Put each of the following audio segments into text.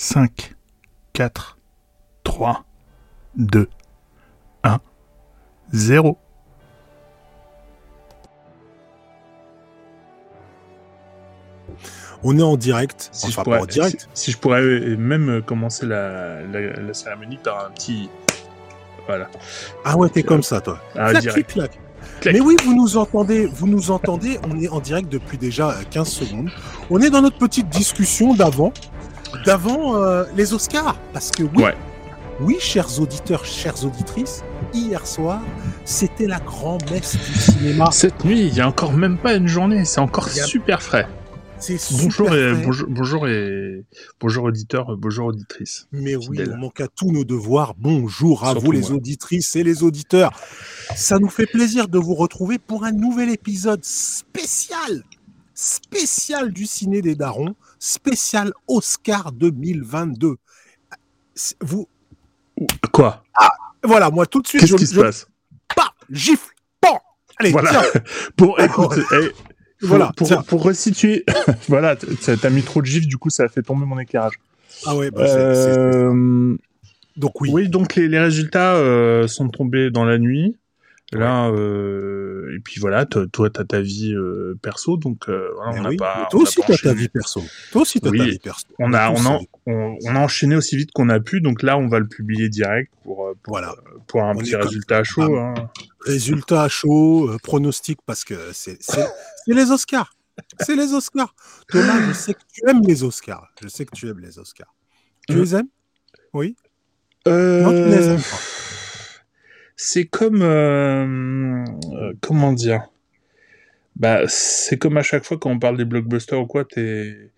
5, 4, 3, 2, 1, 0. On est en direct. Si, enfin, je pourrais, pas en direct. si- si je pourrais euh, même commencer la, la- la cérémonie par un petit. Voilà. Ah ouais, t'es comme ça, toi. Ah, Clac, clac. Clac. Mais oui, vous nous entendez, vous nous entendez. On est en direct depuis déjà euh, 15 secondes. On est dans notre petite discussion d'avant, d'avant euh, les Oscars, parce que oui, Ouais. oui, chers auditeurs, chères auditrices, hier soir, c'était la grand-messe du cinéma. Cette nuit, il y a encore même pas une journée, c'est encore a- super frais. Bonjour et bonjour, bonjour et bonjour auditeurs, bonjour auditrices. Mais oui, on manque à tous nos devoirs. Bonjour à Surtout vous les moi. auditrices et les auditeurs. Ça nous fait plaisir de vous retrouver pour un nouvel épisode spécial, spécial du Ciné des Darons, spécial Oscar 2022. C'est- Vous, Quoi? Voilà, moi tout de suite, Qu'est-ce qui se je- passe? Pas, gifle, pan. Allez, Voilà. tiens, Pour écoute, eh, pour, Voilà, pour, tiens. pour resituer, voilà, t'as mis trop de gifs, du coup ça a fait tomber mon éclairage. Ah ouais, bah, Euh, donc oui. oui. donc les, les résultats euh, sont tombés dans la nuit. Là, euh, et puis voilà, toi, t'as ta vie euh, perso, donc euh, voilà, Mais on n'a oui, pas. on toi n'a aussi, t'as ta vie perso. Toi aussi, t'as Oui, ta vie perso. On a, on, a, euh, on, on a enchaîné aussi vite qu'on a pu, donc là, on va le publier direct pour, euh, pour, Voilà. pour un On petit résultat chaud. hein. Résultat à chaud, euh, pronostic, parce que c'est les Oscars. C'est les Oscars. Thomas, je sais que tu aimes les Oscars. Je sais que tu aimes les Oscars. Tu Mm. les aimes? Oui? Euh, Non, tu les aimes pas. C'est comme euh, euh, comment dire? Bah c'est comme à chaque fois quand on parle des blockbusters ou quoi t'es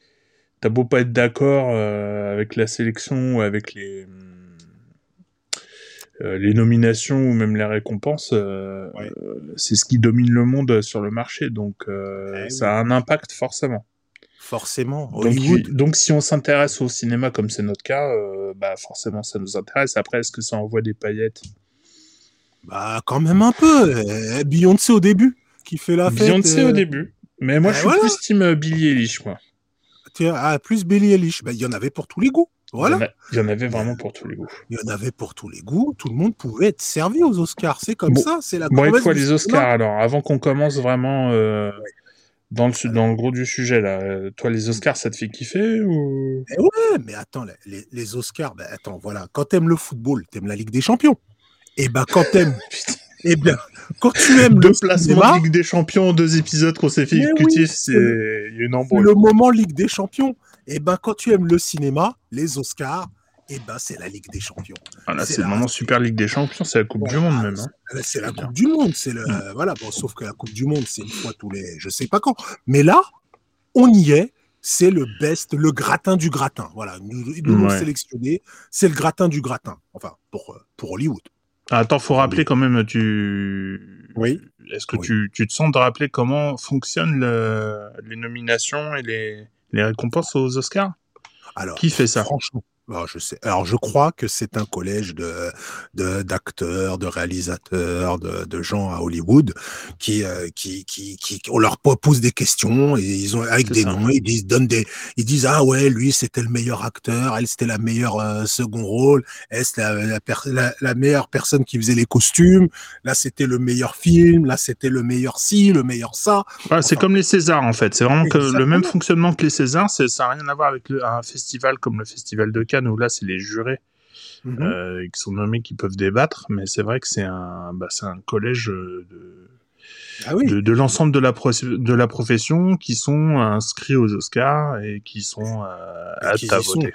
t'as beau pas être d'accord euh, avec la sélection ou avec les euh, les nominations ou même les récompenses Ouais. c'est ce qui domine le monde sur le marché donc Eh ça a un impact forcément Forcément. donc, Hollywood. donc si on s'intéresse au cinéma comme c'est notre cas bah forcément ça nous intéresse après est-ce que ça envoie des paillettes? Bah, quand même un peu. Euh, Beyoncé au début, qui fait la fête. Beyoncé au début. Mais moi, ben je suis voilà. plus team euh, Billie Eilish, moi. ah, plus Billie Eilish. Bah, Il y en avait pour tous les goûts. Voilà. Il y en avait vraiment pour tous les goûts. Il y en avait pour tous les goûts. Tout le monde pouvait être servi aux Oscars. C'est comme Bon. ça. C'est la Bon, fois du les. Oscars, alors, avant qu'on commence vraiment euh, dans, le, dans le gros du sujet, là, euh, toi, les Oscars, ça te fait kiffer ou... Eh ouais, mais attends, les Oscars, ben attends, voilà, quand t'aimes le football, t'aimes la Ligue des Champions. Et ben quand t'aimes, eh bien, quand tu aimes Deux le placements cinéma, de Ligue des Champions, deux épisodes consécutifs, oui, c'est une embrouille. le moment Ligue des Champions. Et ben quand tu aimes le cinéma, les Oscars, et ben c'est la Ligue des Champions. Voilà, c'est c'est le moment Super Ligue des Champions, c'est la Coupe du Monde même. hein. C'est la bien. Coupe du Monde, c'est le voilà, bon, sauf que la Coupe du Monde, c'est une fois tous les, je sais pas quand. Mais là, on y est. C'est le best, le gratin du gratin. Voilà, nous, nous Ouais. sélectionné. C'est le gratin du gratin. Enfin, pour, euh, pour Hollywood. Attends, faut rappeler quand même, tu... Oui. Est-ce que Oui. tu, tu te sens de rappeler comment fonctionnent le- les nominations et les, les récompenses aux Oscars? Alors, Qui fait ça? Franchement, alors, je sais. Alors, je crois que c'est un collège de d'acteurs, de, réalisateurs, de, de gens à Hollywood qui, euh, qui, qui, qui, on leur pose des questions et ils ont avec des ça. noms, ils disent, donnent des, ils disent ah ouais, lui c'était le meilleur acteur, elle c'était la meilleure euh, second rôle, elle c'était la, la, per- la- la meilleure personne qui faisait les costumes, là c'était le meilleur film, là c'était le meilleur ci, le meilleur ça. Ouais, C'est Enfin. comme les Césars en fait. C'est vraiment que le même fonctionnement que les Césars. Ça n'a rien à voir avec le- un festival comme le Festival de Cannes où là c'est les jurés Mhm. euh, qui sont nommés qui peuvent débattre. Mais c'est vrai que c'est un, bah, collège euh, de, ah oui. de, de l'ensemble de la, pro- de la profession qui sont inscrits aux Oscars et qui sont euh, aptes à voter.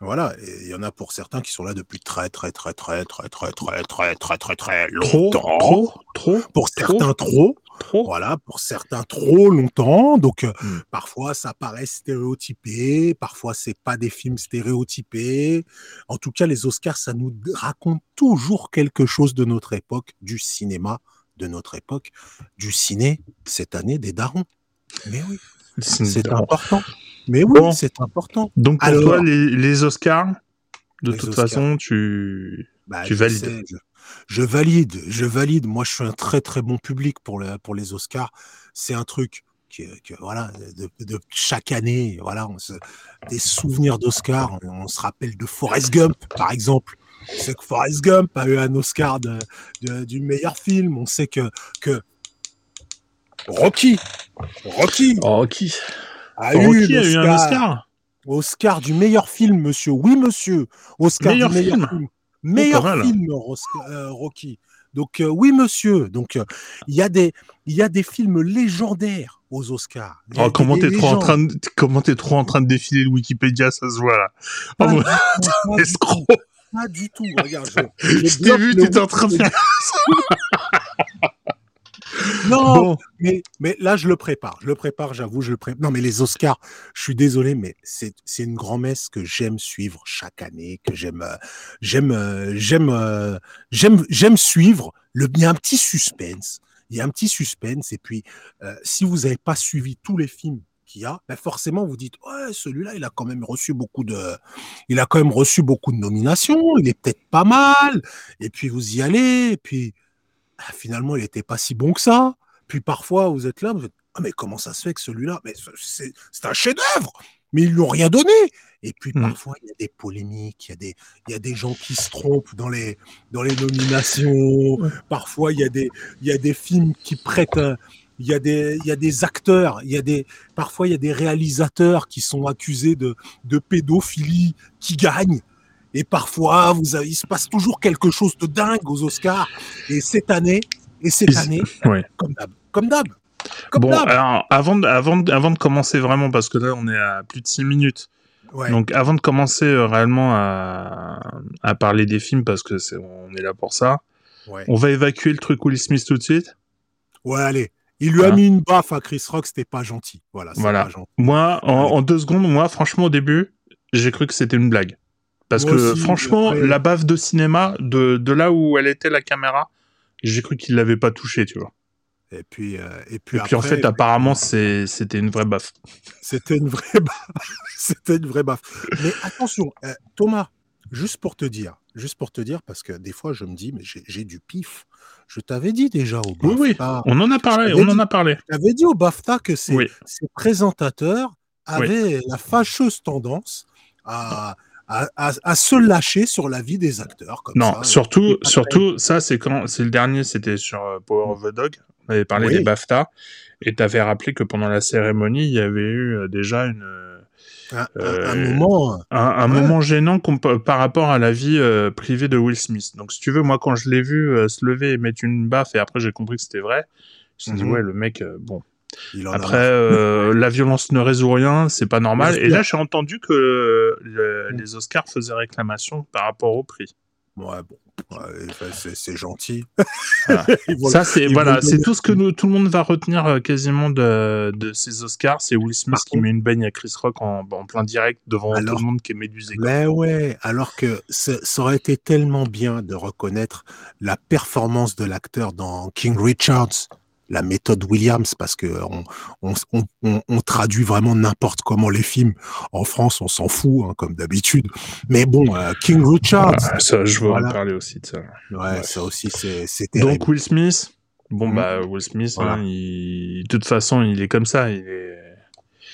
Voilà, et il y en a pour certains qui sont là depuis très très très très très très très très très très très longtemps. trop, trop, Pour trop, certains trop, trop. voilà, pour certains trop longtemps. Donc euh, Mm. parfois ça paraît stéréotypé, parfois c'est pas des films stéréotypés. En tout cas, les Oscars, ça nous raconte toujours quelque chose de notre époque, du cinéma de notre époque, du ciné cette année des darons. Mais oui, c'est important. Mais oui, Bon. c'est important. Donc pour Alors- toi, les, les Oscars, de Les toute Oscars. façon, tu... Bah, Tu je valides. je, je valide, je valide. Moi, je suis un très très bon public pour, le- pour les Oscars. C'est un truc que, voilà, de, de, chaque année, voilà, on se, des souvenirs d'Oscar. On, on, se rappelle de Forrest Gump, par exemple. On sait que Forrest Gump a eu un Oscar de, de, du meilleur film. On sait que, que Rocky, Rocky, Rocky, a, Rocky eu, a eu un Oscar. Oscar du meilleur film, monsieur. Oui, monsieur. Oscar Meilleur du meilleur film. film. Oh, Meilleur mal. film, euh, Rocky. Donc, euh, oui, monsieur. Donc, euh, il y, a des- il y a des films légendaires aux Oscars. Oh, comment t'es trop en train de, comment t'es trop en train de défiler le Wikipédia, ça se voit là. Oh, Pas, mon- du tout, pas du escroc. tout, pas du tout. Regarde, je, je t'ai vu, t'étais en train de faire. Non, Bon, mais, mais là, je le prépare. Je le prépare, j'avoue, je le prépare. Non, mais les Oscars, je suis désolé, mais c'est c'est une grand-messe que j'aime suivre chaque année, que j'aime euh, j'aime euh, j'aime euh, j'aime j'aime suivre. Le, il y a un petit suspense. Il y a un petit suspense. Et puis, euh, si vous n'avez pas suivi tous les films qu'il y a, ben forcément, vous dites, ouais, celui-là, il a quand même reçu beaucoup de, il a quand même reçu beaucoup de nominations. Il est peut-être pas mal. Et puis, vous y allez. Et puis, ah, finalement, il n'était pas si bon que ça. Puis parfois, vous êtes là, vous êtes, ah, mais comment ça se fait que celui-là, mais c'est un chef-d'œuvre, mais ils lui ont rien donné. Et puis Mm. parfois, il y a des polémiques, il y a des, il y a des gens qui se trompent dans les, dans les nominations. Parfois, il y a des, il y a des films qui prêtent, un- il y a des, il y a des acteurs, il y a des, parfois, il y a des réalisateurs qui sont accusés de, de pédophilie qui gagnent. Et parfois, vous avez- il se passe toujours quelque chose de dingue aux Oscars. Et cette année, et cette Ils- année, ouais. comme d'hab, comme d'hab, Bon, alors, avant de, avant, avant de commencer vraiment, parce que là, on est à plus de 6 minutes. Ouais. Donc, avant de commencer euh, réellement à, à parler des films, parce que c'est, on est là pour ça, ouais. on va évacuer le truc Will Smith tout de suite. Ouais, allez. Il lui a Voilà. mis une baffe à Chris Rock, c'était pas gentil. Voilà, Voilà. pas gentil. Moi, en deux secondes, moi, franchement, au début, j'ai cru que c'était une blague. Parce Moi que, aussi, franchement, après- la baffe de cinéma, de, de là où elle était la caméra, j'ai cru qu'il l'avait pas touché, tu vois. Et puis, euh, et puis, Et puis, en fait, apparemment, c'était une vraie baffe. c'était une vraie baffe. c'était une vraie baffe. Mais attention, euh, Thomas, juste pour te dire, juste pour te dire, parce que des fois, je me dis, mais j'ai du pif. Je t'avais dit déjà au Oui, oui, BAFTA, on en a parlé, on t'avais en dit- a parlé. je t'avais dit au BAFTA que ces, Oui. ces présentateurs avaient la fâcheuse tendance à, à, à- à se lâcher sur la vie des acteurs. Comme Non, ça. surtout, surtout, ça, c'est quand, c'est le dernier, c'était sur euh, Power of the Dog. On avait parlé Oui. des BAFTA. Et t'avais rappelé que pendant la cérémonie, il y avait eu euh, déjà une, euh, Un, Euh, moment. un, un Ouais. moment gênant par rapport à la vie euh, privée de Will Smith. Donc, si tu veux, moi, quand je l'ai vu euh, se lever et mettre une baffe, et après j'ai compris que c'était vrai, je me suis dit, Mhm. ouais, le mec, euh, bon. Il en a Après, euh, la violence ne résout rien, c'est pas normal. Et là, j'ai entendu que le- Mhm. les Oscars faisaient réclamation par rapport au prix. Ouais, bon. Ouais, enfin, c'est gentil. Voilà. Ils vont- Ça, c'est voilà, c'est tout ce que nous, tout le monde va retenir euh, quasiment de, de ces Oscars. C'est Will Smith Par qui contre- met une baigne à Chris Rock en, en plein direct devant Alors- tout le monde qui est médusé. Mais ouais, alors que ce- ça aurait été tellement bien de reconnaître la performance de l'acteur dans King Richards, la méthode Williams, parce que on, on, on, on- on traduit vraiment n'importe comment les films. En France, on s'en fout, hein, comme d'habitude. Mais bon, euh, King Richards, Ah, ça, je veux Voilà. en parler aussi de ça. ouais, ça aussi, c'est terrible. Donc Will Smith, bon Mhm. bah Will Smith, Voilà. hein, il- de toute façon, il est comme ça. Il est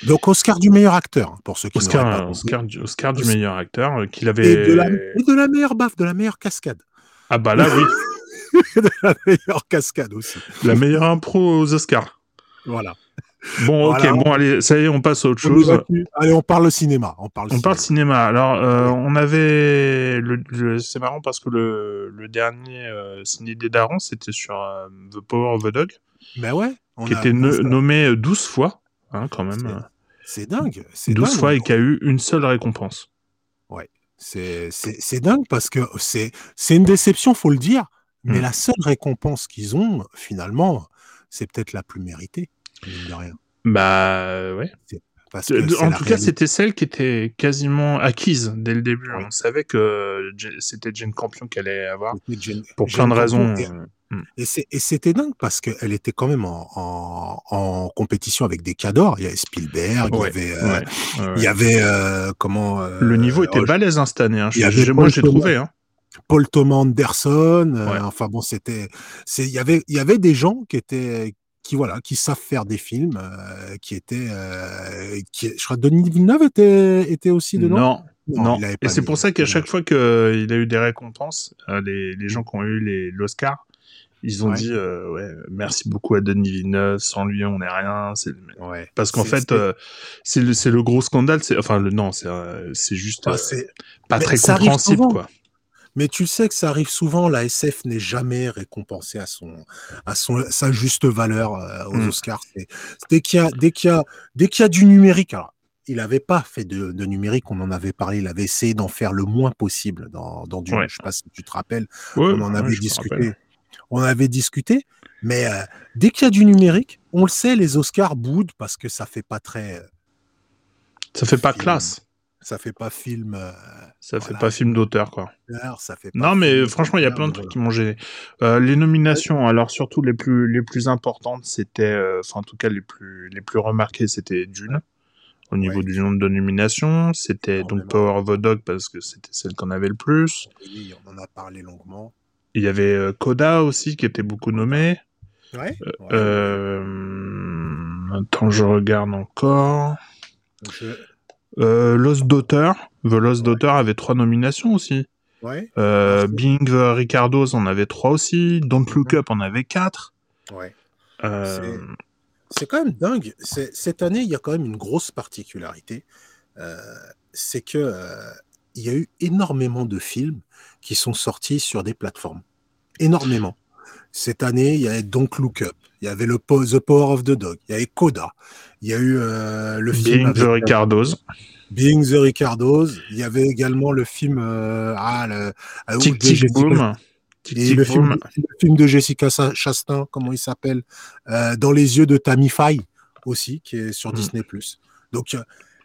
Donc Oscar du meilleur acteur, hein, pour ceux qui n'auraient pas Oscar. Oscar, du- Oscar du meilleur acteur euh, qu'il Et avait. de, la, et de la meilleure baffe, de la meilleure cascade. Ah bah là oui, de la meilleure cascade aussi. la meilleure impro aux Oscars. Voilà. Bon, ok, Voilà. bon allez, ça y est, on passe à autre On chose. Allez, on parle cinéma. On parle On parle cinéma. Alors, euh, Ouais. on avait. Le, le- c'est marrant parce que le, le dernier euh, ciné des darons, c'était sur euh, The Power of the Dog, Mais ouais. on qui a- était no- nommé euh, 12 fois, hein, quand même. C'est- euh, dingue. C'est 12 dingue. fois et qui a eu une seule récompense. C'est c'est- dingue parce que c'est c'est une déception, faut le dire. Mais Mm. la seule récompense qu'ils ont, finalement, c'est peut-être la plus méritée. mine de rien. Bah, ouais. Parce De- que de- c'est en tout cas, c'était celle qui était quasiment acquise dès le début. On savait que c'était Jane Campion qu'elle allait avoir. Jane- Pour Jane plein de raisons. Et- euh, Et, c'est- et c'était dingue parce qu'elle était quand même en, en, en compétition avec des cadors. Il y avait Spielberg, Ouais, il y avait, euh, ouais, ouais, il y avait euh, comment euh, Le niveau était balèze hein, cette année. hein. Je- moi, j'ai trouvé. Hein. Paul Thomas Anderson. euh, Ouais. Enfin bon, c'était, c'est, il y avait, il y avait des gens qui étaient, qui voilà, qui savent faire des films, euh, qui étaient, euh, qui, je crois, Denis Villeneuve était, était aussi dedans? Non, non. Et c'est pour ça qu'à chaque fois qu'il a eu des récompenses, les, les, gens qui ont eu l'Oscar, ils ont dit ouais, merci beaucoup à Denis Villeneuve, sans lui on n'est rien. Ouais. Parce qu'en fait, c'est le, le, gros scandale. Enfin, le, non, c'est juste ah, pas très compréhensible quoi. Mais tu sais que ça arrive souvent, la SF n'est jamais récompensée à son, à son, sa juste valeur euh, aux mmh. Oscars. Dès qu'il y a, dès qu'il y a, dès qu'il y a du numérique, alors, il n'avait pas fait de, de, numérique, on en avait parlé, il avait essayé d'en faire le moins possible dans, dans du, je sais pas si tu te rappelles, on en avait discuté. On avait discuté, mais euh, dès qu'il y a du numérique, on le sait, les Oscars boudent parce que ça fait pas très. Ça fait pas classe ça fait pas film. Euh, ça fait pas film d'auteur, quoi. Ça fait non, mais franchement, il y a plein de trucs qui m'ont gêné. Euh, les nominations, alors surtout les plus, les plus importantes, c'était, euh, enfin, en tout cas, les plus, les plus remarquées, c'était Dune. Au niveau du nombre de nominations, c'était donc Power of the Dog parce que c'était celle qu'on avait le plus. Oui, on en a parlé longuement. Il y avait Coda aussi qui était beaucoup nommé. Ouais. Attends, je regarde encore. Euh, Lost Daughter, The Lost Daughter avait trois nominations aussi. Ouais. Euh, Being the Ricardos en avait trois aussi. Don't Look Up en avait quatre. Ouais. Euh... C'est quand même dingue. Cette année, il y a quand même une grosse particularité. Euh, c'est que il y a eu énormément de films qui sont sortis sur des plateformes. Énormément. Cette année, il y avait Don't Look Up, il y avait le The Power of the Dog, il y avait Coda, il y a eu euh, le film. Being the Ricardos. Being the Ricardos. Il y avait également le film. Euh, ah, le, euh, Tic Tic Boom. le, Film, de Jessica Chastain, comment il s'appelle Dans les yeux de Tammy Faye aussi, qui est sur hmm. Disney+. Donc,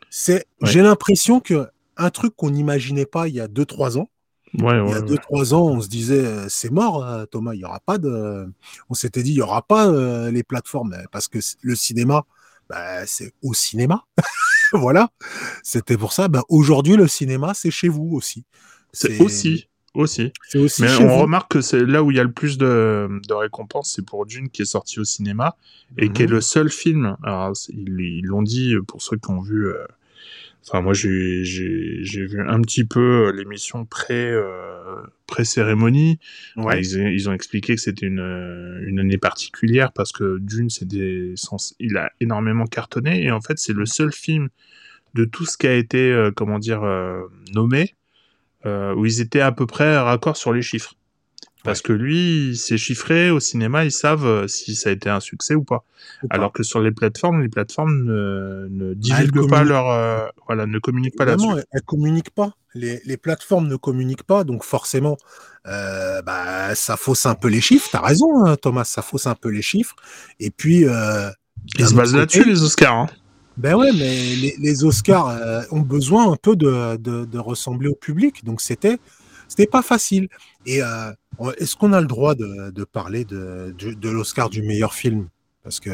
c'est, j'ai l'impression que un truc qu'on n'imaginait pas il y a 2-3 ans, il y a 2-3 ans, on se disait, c'est mort, Thomas, il y aura pas de. On s'était dit, il y aura pas les plateformes, parce que le cinéma, bah, c'est au cinéma. voilà. C'était pour ça. Bah, aujourd'hui, le cinéma, c'est chez vous aussi. C'est aussi. Aussi. aussi. Mais on remarque que c'est là où il y a le plus de, de récompenses, c'est pour Dune qui est sorti au cinéma et qui est mhm. le seul film. Alors, ils l'ont dit pour ceux qui ont vu euh, Enfin, moi, j'ai vu un petit peu euh, l'émission pré, euh, pré cérémonie. Ouais. ils, ils, ont expliqué que c'était une, euh, une année particulière parce que Dune, c'est des, il a énormément cartonné et en fait, c'est le seul film de tout ce qui a été, euh, comment dire, nommé où ils étaient à peu près raccord sur les chiffres. Parce que lui, c'est chiffré au cinéma, ils savent euh, si ça a été un succès ou pas. Alors que sur les plateformes, les plateformes ne, ne ah, divulguent pas leur, euh, voilà, ne communiquent pas là-dessus. Elles, elles communiquent pas. Les, les, plateformes ne communiquent pas, donc forcément, euh, bah, ça fausse un peu les chiffres. T'as raison, hein, Thomas, ça fausse un peu les chiffres. Et puis, euh, ils se basent là-dessus les Oscars. Hein. Ben ouais, mais les, les Oscars ont besoin un peu de, de, de ressembler au public, donc c'était c'était pas facile. Et euh, est-ce qu'on a le droit de, de parler de, de, l'Oscar du meilleur film? Parce que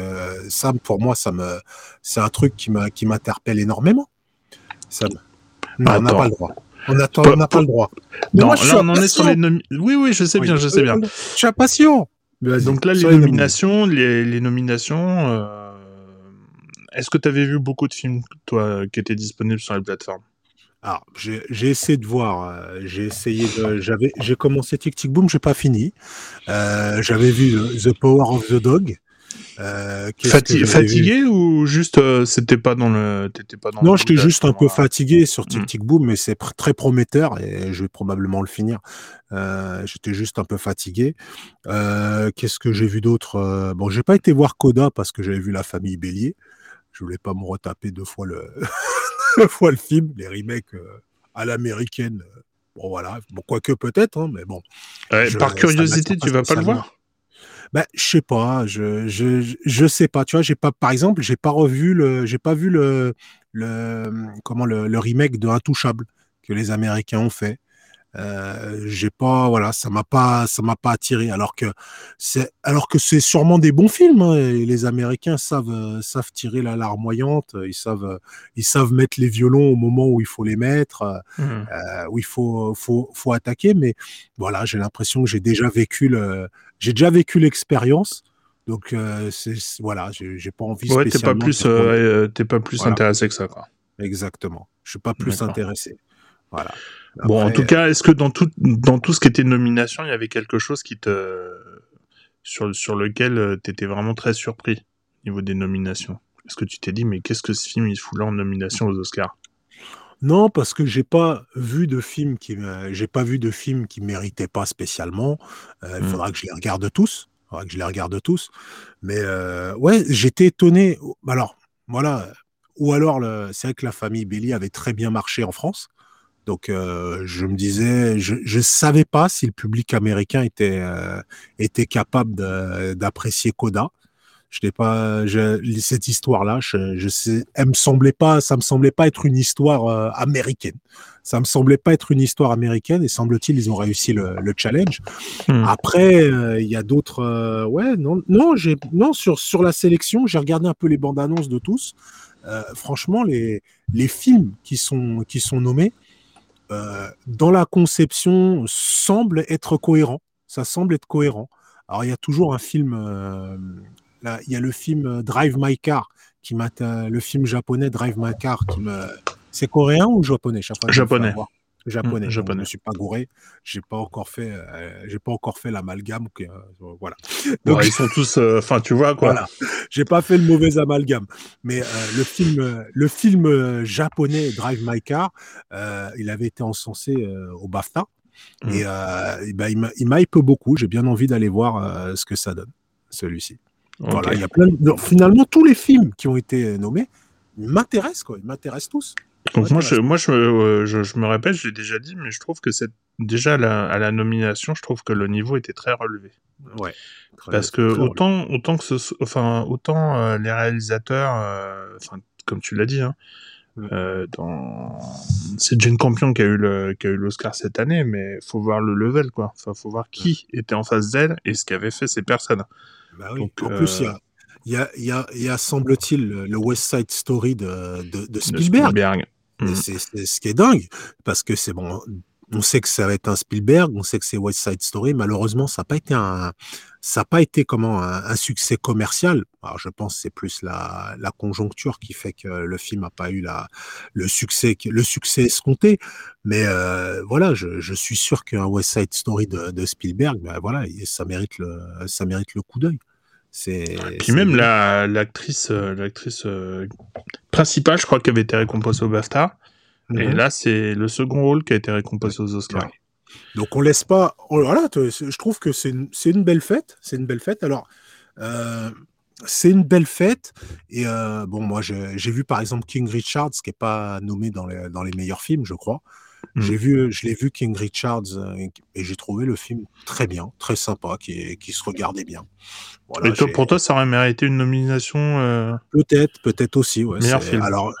ça, pour moi, ça me, c'est un truc qui m'interpelle énormément. Ça Non, on n'a pas le droit. On n'a pas, le droit. non, là, on en est sur les Oui, oui, je sais bien, je sais bien. Je suis impatient. Donc là, les nominations, les, les nominations. Euh... Est-ce que tu avais vu beaucoup de films, toi, qui étaient disponibles sur les plateformes? Alors, j'ai essayé de voir. Euh, j'ai essayé de. J'avais, j'ai commencé Tic Tic Boom, j'ai pas fini. Euh, j'avais vu The Power of the Dog. Euh, fatigué ou juste euh, c'était pas dans le t'étais pas dans non j'étais juste un peu fatigué sur Tic hmm. Tic Boom mais c'est très prometteur et je vais probablement le finir euh, j'étais juste un peu fatigué qu'est-ce que j'ai vu d'autre bon j'ai pas été voir Coda parce que j'avais vu la famille Bélier je voulais pas me retaper deux fois le fois le film, les remakes euh, à l'américaine. Euh, bon, voilà. Bon, quoique peut-être, hein, mais bon. par curiosité, tu vas pas le voir ben, je sais pas, je, je, je sais pas, tu vois, j'ai pas, par exemple, j'ai pas revu le, j'ai pas vu le, le, comment le, le remake de Intouchable que les Américains ont fait. Euh, j'ai pas, voilà, ça m'a pas, ça m'a pas attiré. Alors que c'est, alors que c'est sûrement des bons films. Hein, et les Américains savent, euh, savent tirer la larmoyante. Ils savent, ils savent mettre les violons au moment où il faut les mettre, mmh. euh, où il faut, faut, faut attaquer. Mais voilà, j'ai l'impression que j'ai déjà vécu le, j'ai déjà vécu l'expérience. Donc euh, c'est voilà, j'ai pas envie. Ouais, t'es pas plus, euh, t'es pas plus intéressé que ça, quoi. Exactement. Je suis pas plus intéressé. Voilà. bon, en tout cas, est-ce que dans tout dans tout ce qui était nomination, il y avait quelque chose qui te sur sur lequel tu étais vraiment très surpris au niveau des nominations? Est-ce que tu t'es dit mais qu'est-ce que ce film il fout là en nomination aux Oscars? Non, parce que j'ai pas vu de film qui j'ai pas vu de film qui méritait pas spécialement. Euh, il mmh. faudra que je les regarde tous. Il faudra que je les regarde tous. Mais euh, ouais, j'étais étonné. Alors, voilà. Ou alors, c'est vrai que la famille Belli avait très bien marché en France. Donc, euh, je me disais, je ne savais pas si le public américain était, était capable d'apprécier Coda. Je n'ai pas je, cette histoire là je, je, sais elle me semblait pas ça me semblait pas être une histoire euh, américaine. Ça me semblait pas être une histoire américaine et semble-t-il ils ont réussi le, le challenge. Hmm. après euh, il y a d'autres euh, ouais non non non sur sur la sélection j'ai regardé un peu les bandes annonces de tous. Franchement les les films qui sont qui sont nommés dans la conception semblent être cohérents ça semble être cohérent. Alors il y a toujours un film il y a le film euh, Drive My Car, qui m'a, le film japonais Drive My Car, qui me, c'est coréen ou japonais? Japonais. Japonais. Mmh, japonais. je ne suis pas gouré. J'ai pas encore fait, euh, j'ai pas encore fait l'amalgame. Euh, voilà. Donc ils sont tous, enfin tu vois quoi. Voilà. J'ai pas fait le mauvais amalgame. Mais le film, le film japonais Drive My Car, il avait été encensé au BAFTA. Mmh. Et, ben, il m'hype beaucoup. J'ai bien envie d'aller voir ce que ça donne, celui-ci. Voilà, il y a plein finalement, tous les films qui ont été nommés m'intéressent, quoi. Ils m'intéressent tous. Donc moi, je, moi euh, je, je, me répète, je l'ai déjà dit, mais je trouve que c'est déjà à la nomination, je trouve que le niveau était très relevé. Ouais. Parce que autant, autant que ce, enfin, autant euh, les réalisateurs, euh, enfin, comme tu l'as dit, hein, mm. dans... c'est Jane Campion qui a eu le, qui a eu l'Oscar cette année, mais faut voir le level, quoi. Enfin, faut voir qui était en face d'elle et ce qu'avaient fait ces personnes. Bah en plus, il y a, y, a, y a, semble-t-il, le West Side Story de, de, Spielberg. Mm. C'est ce qui est dingue, parce que c'est bon, on sait que ça va être un Spielberg, on sait que c'est West Side Story. Malheureusement, ça n'a pas été un, ça pas été comment un, succès commercial. Alors, je pense que c'est plus la, la, conjoncture qui fait que le film n'a pas eu la, le succès, le succès escompté. Mais euh, voilà, je, je, suis sûr qu'un West Side Story de, de Spielberg, ben voilà, ça mérite le, ça mérite le coup d'œil. C'est. Puis même l'actrice, euh, l'actrice euh, principale, je crois qu'elle avait été récompensée au BAFTA. Et mhm. là, c'est le second rôle qui a été récompensé aux Oscars. Donc on laisse pas. Oh, voilà, je trouve que c'est une, une, belle fête. C'est une belle fête. Alors. Euh, c'est une belle fête. Et euh, bon, moi, j'ai vu par exemple King Richards, qui n'est pas nommé dans les, dans les meilleurs films, je crois. J'ai vu, je l'ai vu King Richards euh, et j'ai trouvé le film très bien, très sympa, qui, qui se regardait bien. Voilà, et pour toi, ça aurait mérité une nomination Peut-être, peut-être aussi. Ouais, meilleur film? Alors,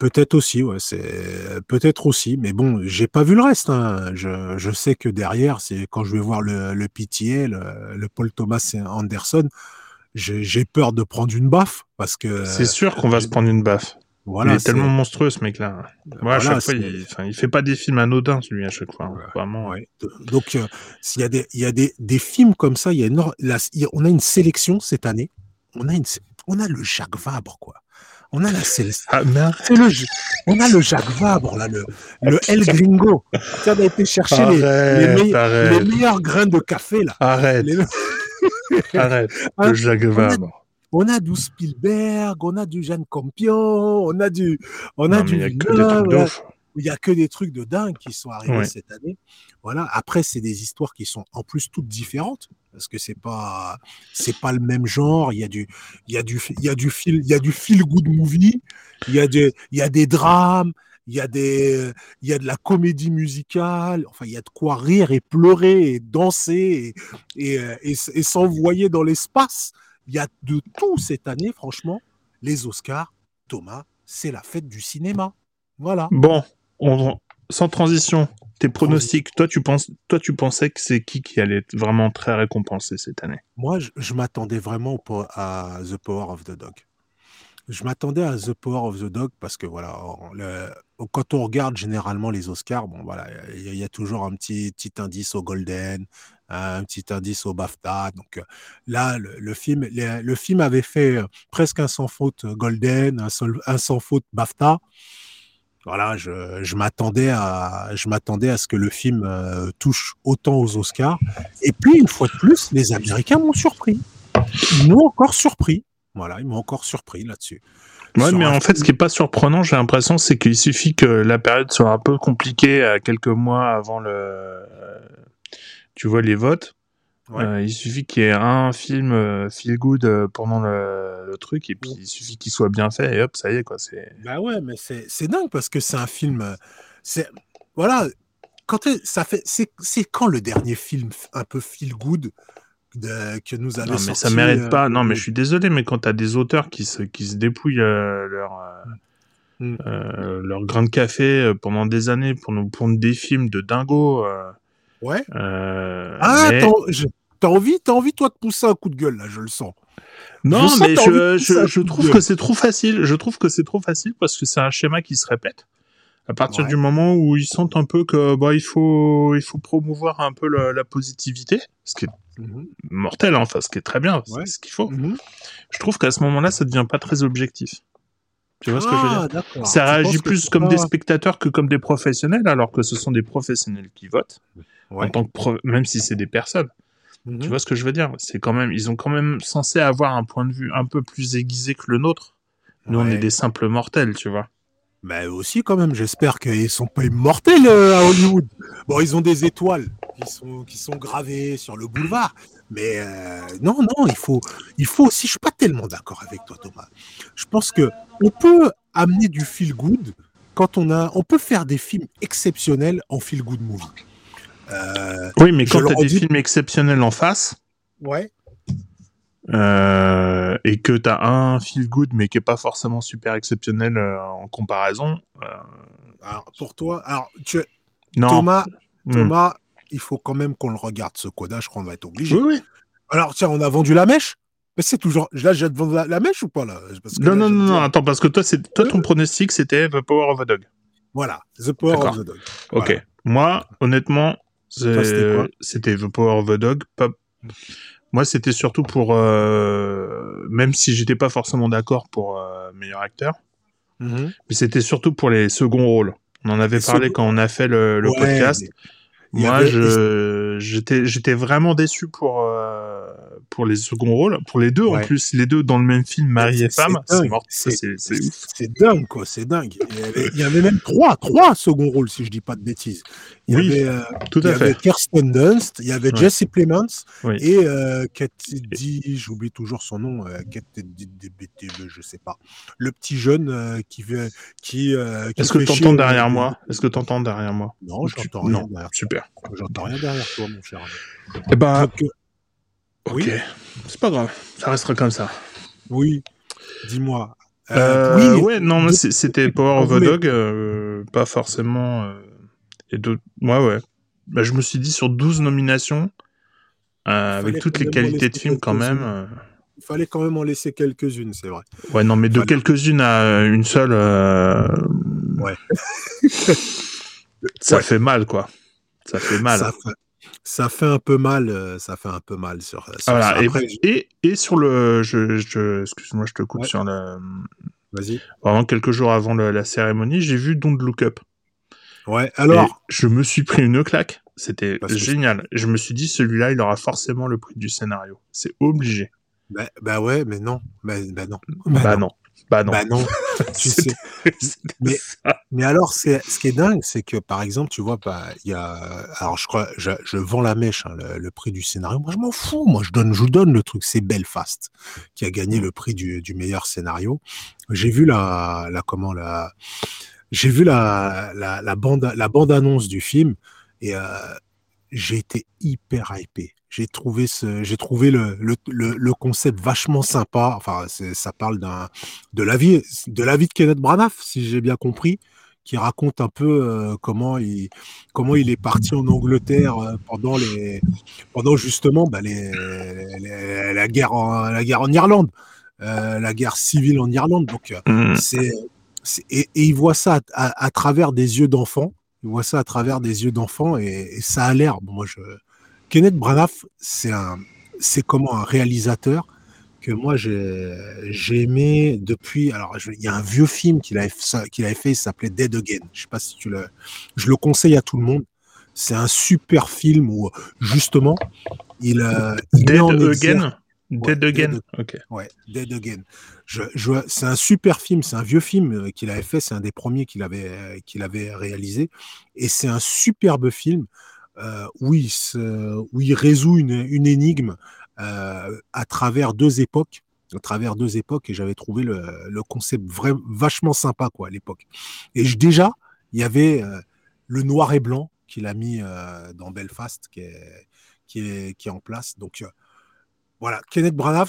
Peut-être aussi, ouais, c'est peut-être aussi, mais bon, j'ai pas vu le reste. Hein. Je, je, sais que derrière, c'est quand je vais voir le, le PTA, le, le, Paul Thomas Anderson, j'ai peur de prendre une baffe parce que. C'est sûr qu'on va se prendre une baffe. Voilà, il est, tellement monstrueux ce mec-là. Moi, à chaque fois, il, enfin, il fait pas des films anodins, celui à chaque fois. Hein, vraiment. Ouais. Donc, euh, s'il y a des, il y a des, des films comme ça, il y a une, on a une sélection cette année. On a une, on a le Jacques Vabre, quoi. On a la Céleste. Ah, le, on a le Jacques Vabre, là, le, le El Gringo. Ça a été chercher les, les, meilleurs grains de café, là. Arrête. Arrête. Le hein? Jacques Vabre. On a, du Spielberg, on a du Jeanne Campion, on a du, on a du. Il y a que des trucs d'ouf. Il y a que des trucs de dingue qui sont arrivés cette année. Voilà. Après, c'est des histoires qui sont en plus toutes différentes parce que c'est pas c'est pas le même genre. Il y a du il y a du il y a du fil il y a du feel good movie. Il y a des il y a des drames. Il y a des il y a de la comédie musicale. Enfin, il y a de quoi rire et pleurer et danser et, et, et, s'envoyer dans l'espace. Il y a de tout cette année, franchement. Les Oscars, Thomas, c'est la fête du cinéma. Voilà. Bon, on, sans transition, tes pronostics, toi tu, penses, toi tu pensais que c'est qui qui allait être vraiment très récompensé cette année? Moi, je, m'attendais vraiment à The Power of the Dog. Je m'attendais à The Power of the Dog parce que voilà, quand on regarde généralement les Oscars, bon voilà, il y, a toujours un petit, petit indice au Golden, un petit indice au BAFTA. Donc euh, là, le, film, le, film avait fait euh, presque un sans faute Golden, un, sans faute BAFTA. Voilà, je, m'attendais à, je m'attendais à ce que le film euh, touche autant aux Oscars. Et puis une fois de plus, les Américains m'ont surpris. Ils m'ont encore surpris. Voilà, ils m'ont encore surpris là-dessus. Ouais, mais en fait, ce qui est pas surprenant, j'ai l'impression, c'est qu'il suffit que la période soit un peu compliquée à quelques mois avant le, tu vois les votes. Euh, il suffit qu'il y ait un film euh, feel good euh, pendant le, truc et puis il suffit qu'il soit bien fait et hop, ça y est quoi. C'est. Bah ouais, mais c'est dingue parce que c'est un film. C'est voilà. Quand ça fait, c'est quand le dernier film un peu feel good que nous avons. Non mais ça mérite pas. Non mais je suis désolé, mais quand tu as des auteurs qui se qui se dépouillent leur mm. leur grain de café pendant des années pour nous pondre des films de dingo. Ouais. ah, T'as envie, as envie, toi, de pousser un coup de gueule, là, je le sens. Non, mais je, je, trouve que c'est trop facile. Je trouve que c'est trop facile parce que c'est un schéma qui se répète. À partir du moment où ils sentent un peu que bah il faut il faut promouvoir un peu la, positivité, ce qui est mhm. mortel, hein, enfin ce qui est très bien, c'est ce qu'il faut. Mhm. Je trouve qu'à ce moment-là, ça devient pas très objectif. Tu vois ce que je veux dire? ah, Ça réagit plus comme des spectateurs que comme des professionnels, alors que ce sont des professionnels qui votent, en tant que même si c'est des personnes. Tu mhm. vois ce que je veux dire? C'est quand même, ils ont quand même censé avoir un point de vue un peu plus aiguisé que le nôtre. Nous, on est des simples mortels, tu vois. Mais aussi, quand même, j'espère qu'ils sont pas immortels euh, à Hollywood. Bon, ils ont des étoiles qui sont, qui sont gravées sur le boulevard. Mais euh, non, non, il faut, il faut aussi. Je suis pas tellement d'accord avec toi, Thomas. Je pense que on peut amener du feel good quand on a, on peut faire des films exceptionnels en feel good movie. Euh, oui, mais quand tu as des films exceptionnels en face, ouais. Euh, et que tu as un feel good mais qui est pas forcément super exceptionnel euh, en comparaison. Alors, pour toi, alors tu... Thomas, hmm. Thomas, il faut quand même qu'on le regarde ce codage, qu'on va être obligé. Oui, oui. Alors tiens, on a vendu la mèche. Mais c'est toujours. Là, j'ai vendu la, la, mèche ou pas là? Non, non, non, non, attends, parce que toi, c'est toi ton pronostic, c'était The Power of a Dog. Voilà, The Power of the Dog. Ok. Moi, honnêtement, c'était The Power of the Dog. Moi, c'était surtout pour, euh, même si j'étais pas forcément d'accord pour euh, meilleur acteur, mm-hmm. mais c'était surtout pour les seconds rôles. On en avait parlé quand on a fait le, podcast. Moi, j'étais j'étais vraiment déçu pour euh, pour les seconds rôles, pour les deux en plus, les deux dans le même film, mari et femme, c'est mort. C'est dingue quoi, c'est dingue. Il y, avait, même trois trois seconds rôles si je dis pas de bêtises. Il y oui, avait, euh, tout à il y avait Kirsten Dunst, il y avait Jesse Plemons et euh, Katie, j'oublie toujours son nom, euh, je sais pas. Le petit jeune euh, qui qui, euh, Est-ce que tu entends derrière moi? Est-ce que tu entends derrière moi? Non, j'entends rien. Non, super. J'entends rien derrière toi, mon cher ami. Eh ben, ok, oui c'est pas grave, ça restera comme ça. Oui, dis-moi. Euh, oui, ouais, non, c'était Power of the Dog, euh, pas forcément. Euh, et d'autres. Ouais, ouais. Bah, je me suis dit sur 12 nominations, avec toutes les qualités de film quand même. Il fallait quand même en laisser quelques-unes, c'est vrai. Ouais, non, mais de quelques-unes à une seule. Ouais. ça fait mal, quoi. Ça fait mal. Ça fait, un peu mal. Euh, ça fait un peu mal sur. voilà. et, et, sur le, je, je excuse-moi, je te coupe sur le. Vas-y. Vraiment quelques jours avant la cérémonie, j'ai vu Don't Look Up. Ouais. Alors. je me suis pris une claque. C'était génial. Je me suis dit, celui-là, il aura forcément le prix du scénario. C'est obligé. Bah, bah, ouais, mais non. Bah, bah non. Bah, non. Bah non. Bah non. tu sais. Mais, mais, alors, ce qui est dingue, c'est que par exemple, tu vois, bah, il y a. Alors, je crois, je, je vends la mèche, hein, le, prix du scénario. Moi, je m'en fous. Moi, je donne, je vous donne le truc. C'est Belfast qui a gagné le prix du, du meilleur scénario. J'ai vu la, la, comment, la, j'ai vu la, la, la bande, la bande annonce du film et euh, j'ai été hyper hypé j'ai trouvé ce, j'ai trouvé le, le, le, concept vachement sympa. Enfin, ça parle d'un, de la vie, de la vie de Kenneth Branagh, si j'ai bien compris, qui raconte un peu euh, comment il, comment il est parti en Angleterre euh, pendant les, pendant justement bah, les, la guerre en, la guerre en Irlande, euh, la guerre civile en Irlande. Donc, mmh. c'est, et, et, il voit ça à, à, travers des yeux d'enfant. Il voit ça à travers des yeux d'enfant et, et, ça a l'air. Bon, moi, je Kenneth Branagh, c'est un, c'est comment un réalisateur que moi j'ai aimé depuis. Alors, il y a un vieux film qu'il avait, qu'il avait fait, il s'appelait Dead Again. Je sais pas si tu le. Je le conseille à tout le monde. C'est un super film où justement il, euh, il Dead en Again? Dead Again? Dead Ok. Ouais, Dead Again. Je, je, c'est un super film, c'est un vieux film euh, qu'il avait fait, c'est un des premiers qu'il avait, euh, qu'il avait réalisé. Et c'est un superbe film où, il se- où il résout une, énigme euh, à travers deux époques. À travers deux époques, et j'avais trouvé le, concept vraiment vachement sympa quoi, à l'époque. Et déjà, il y avait euh, le noir et blanc qu'il a mis euh, dans Belfast, qui est, qui est, qui est en place. Donc, euh, voilà, Kenneth Branagh,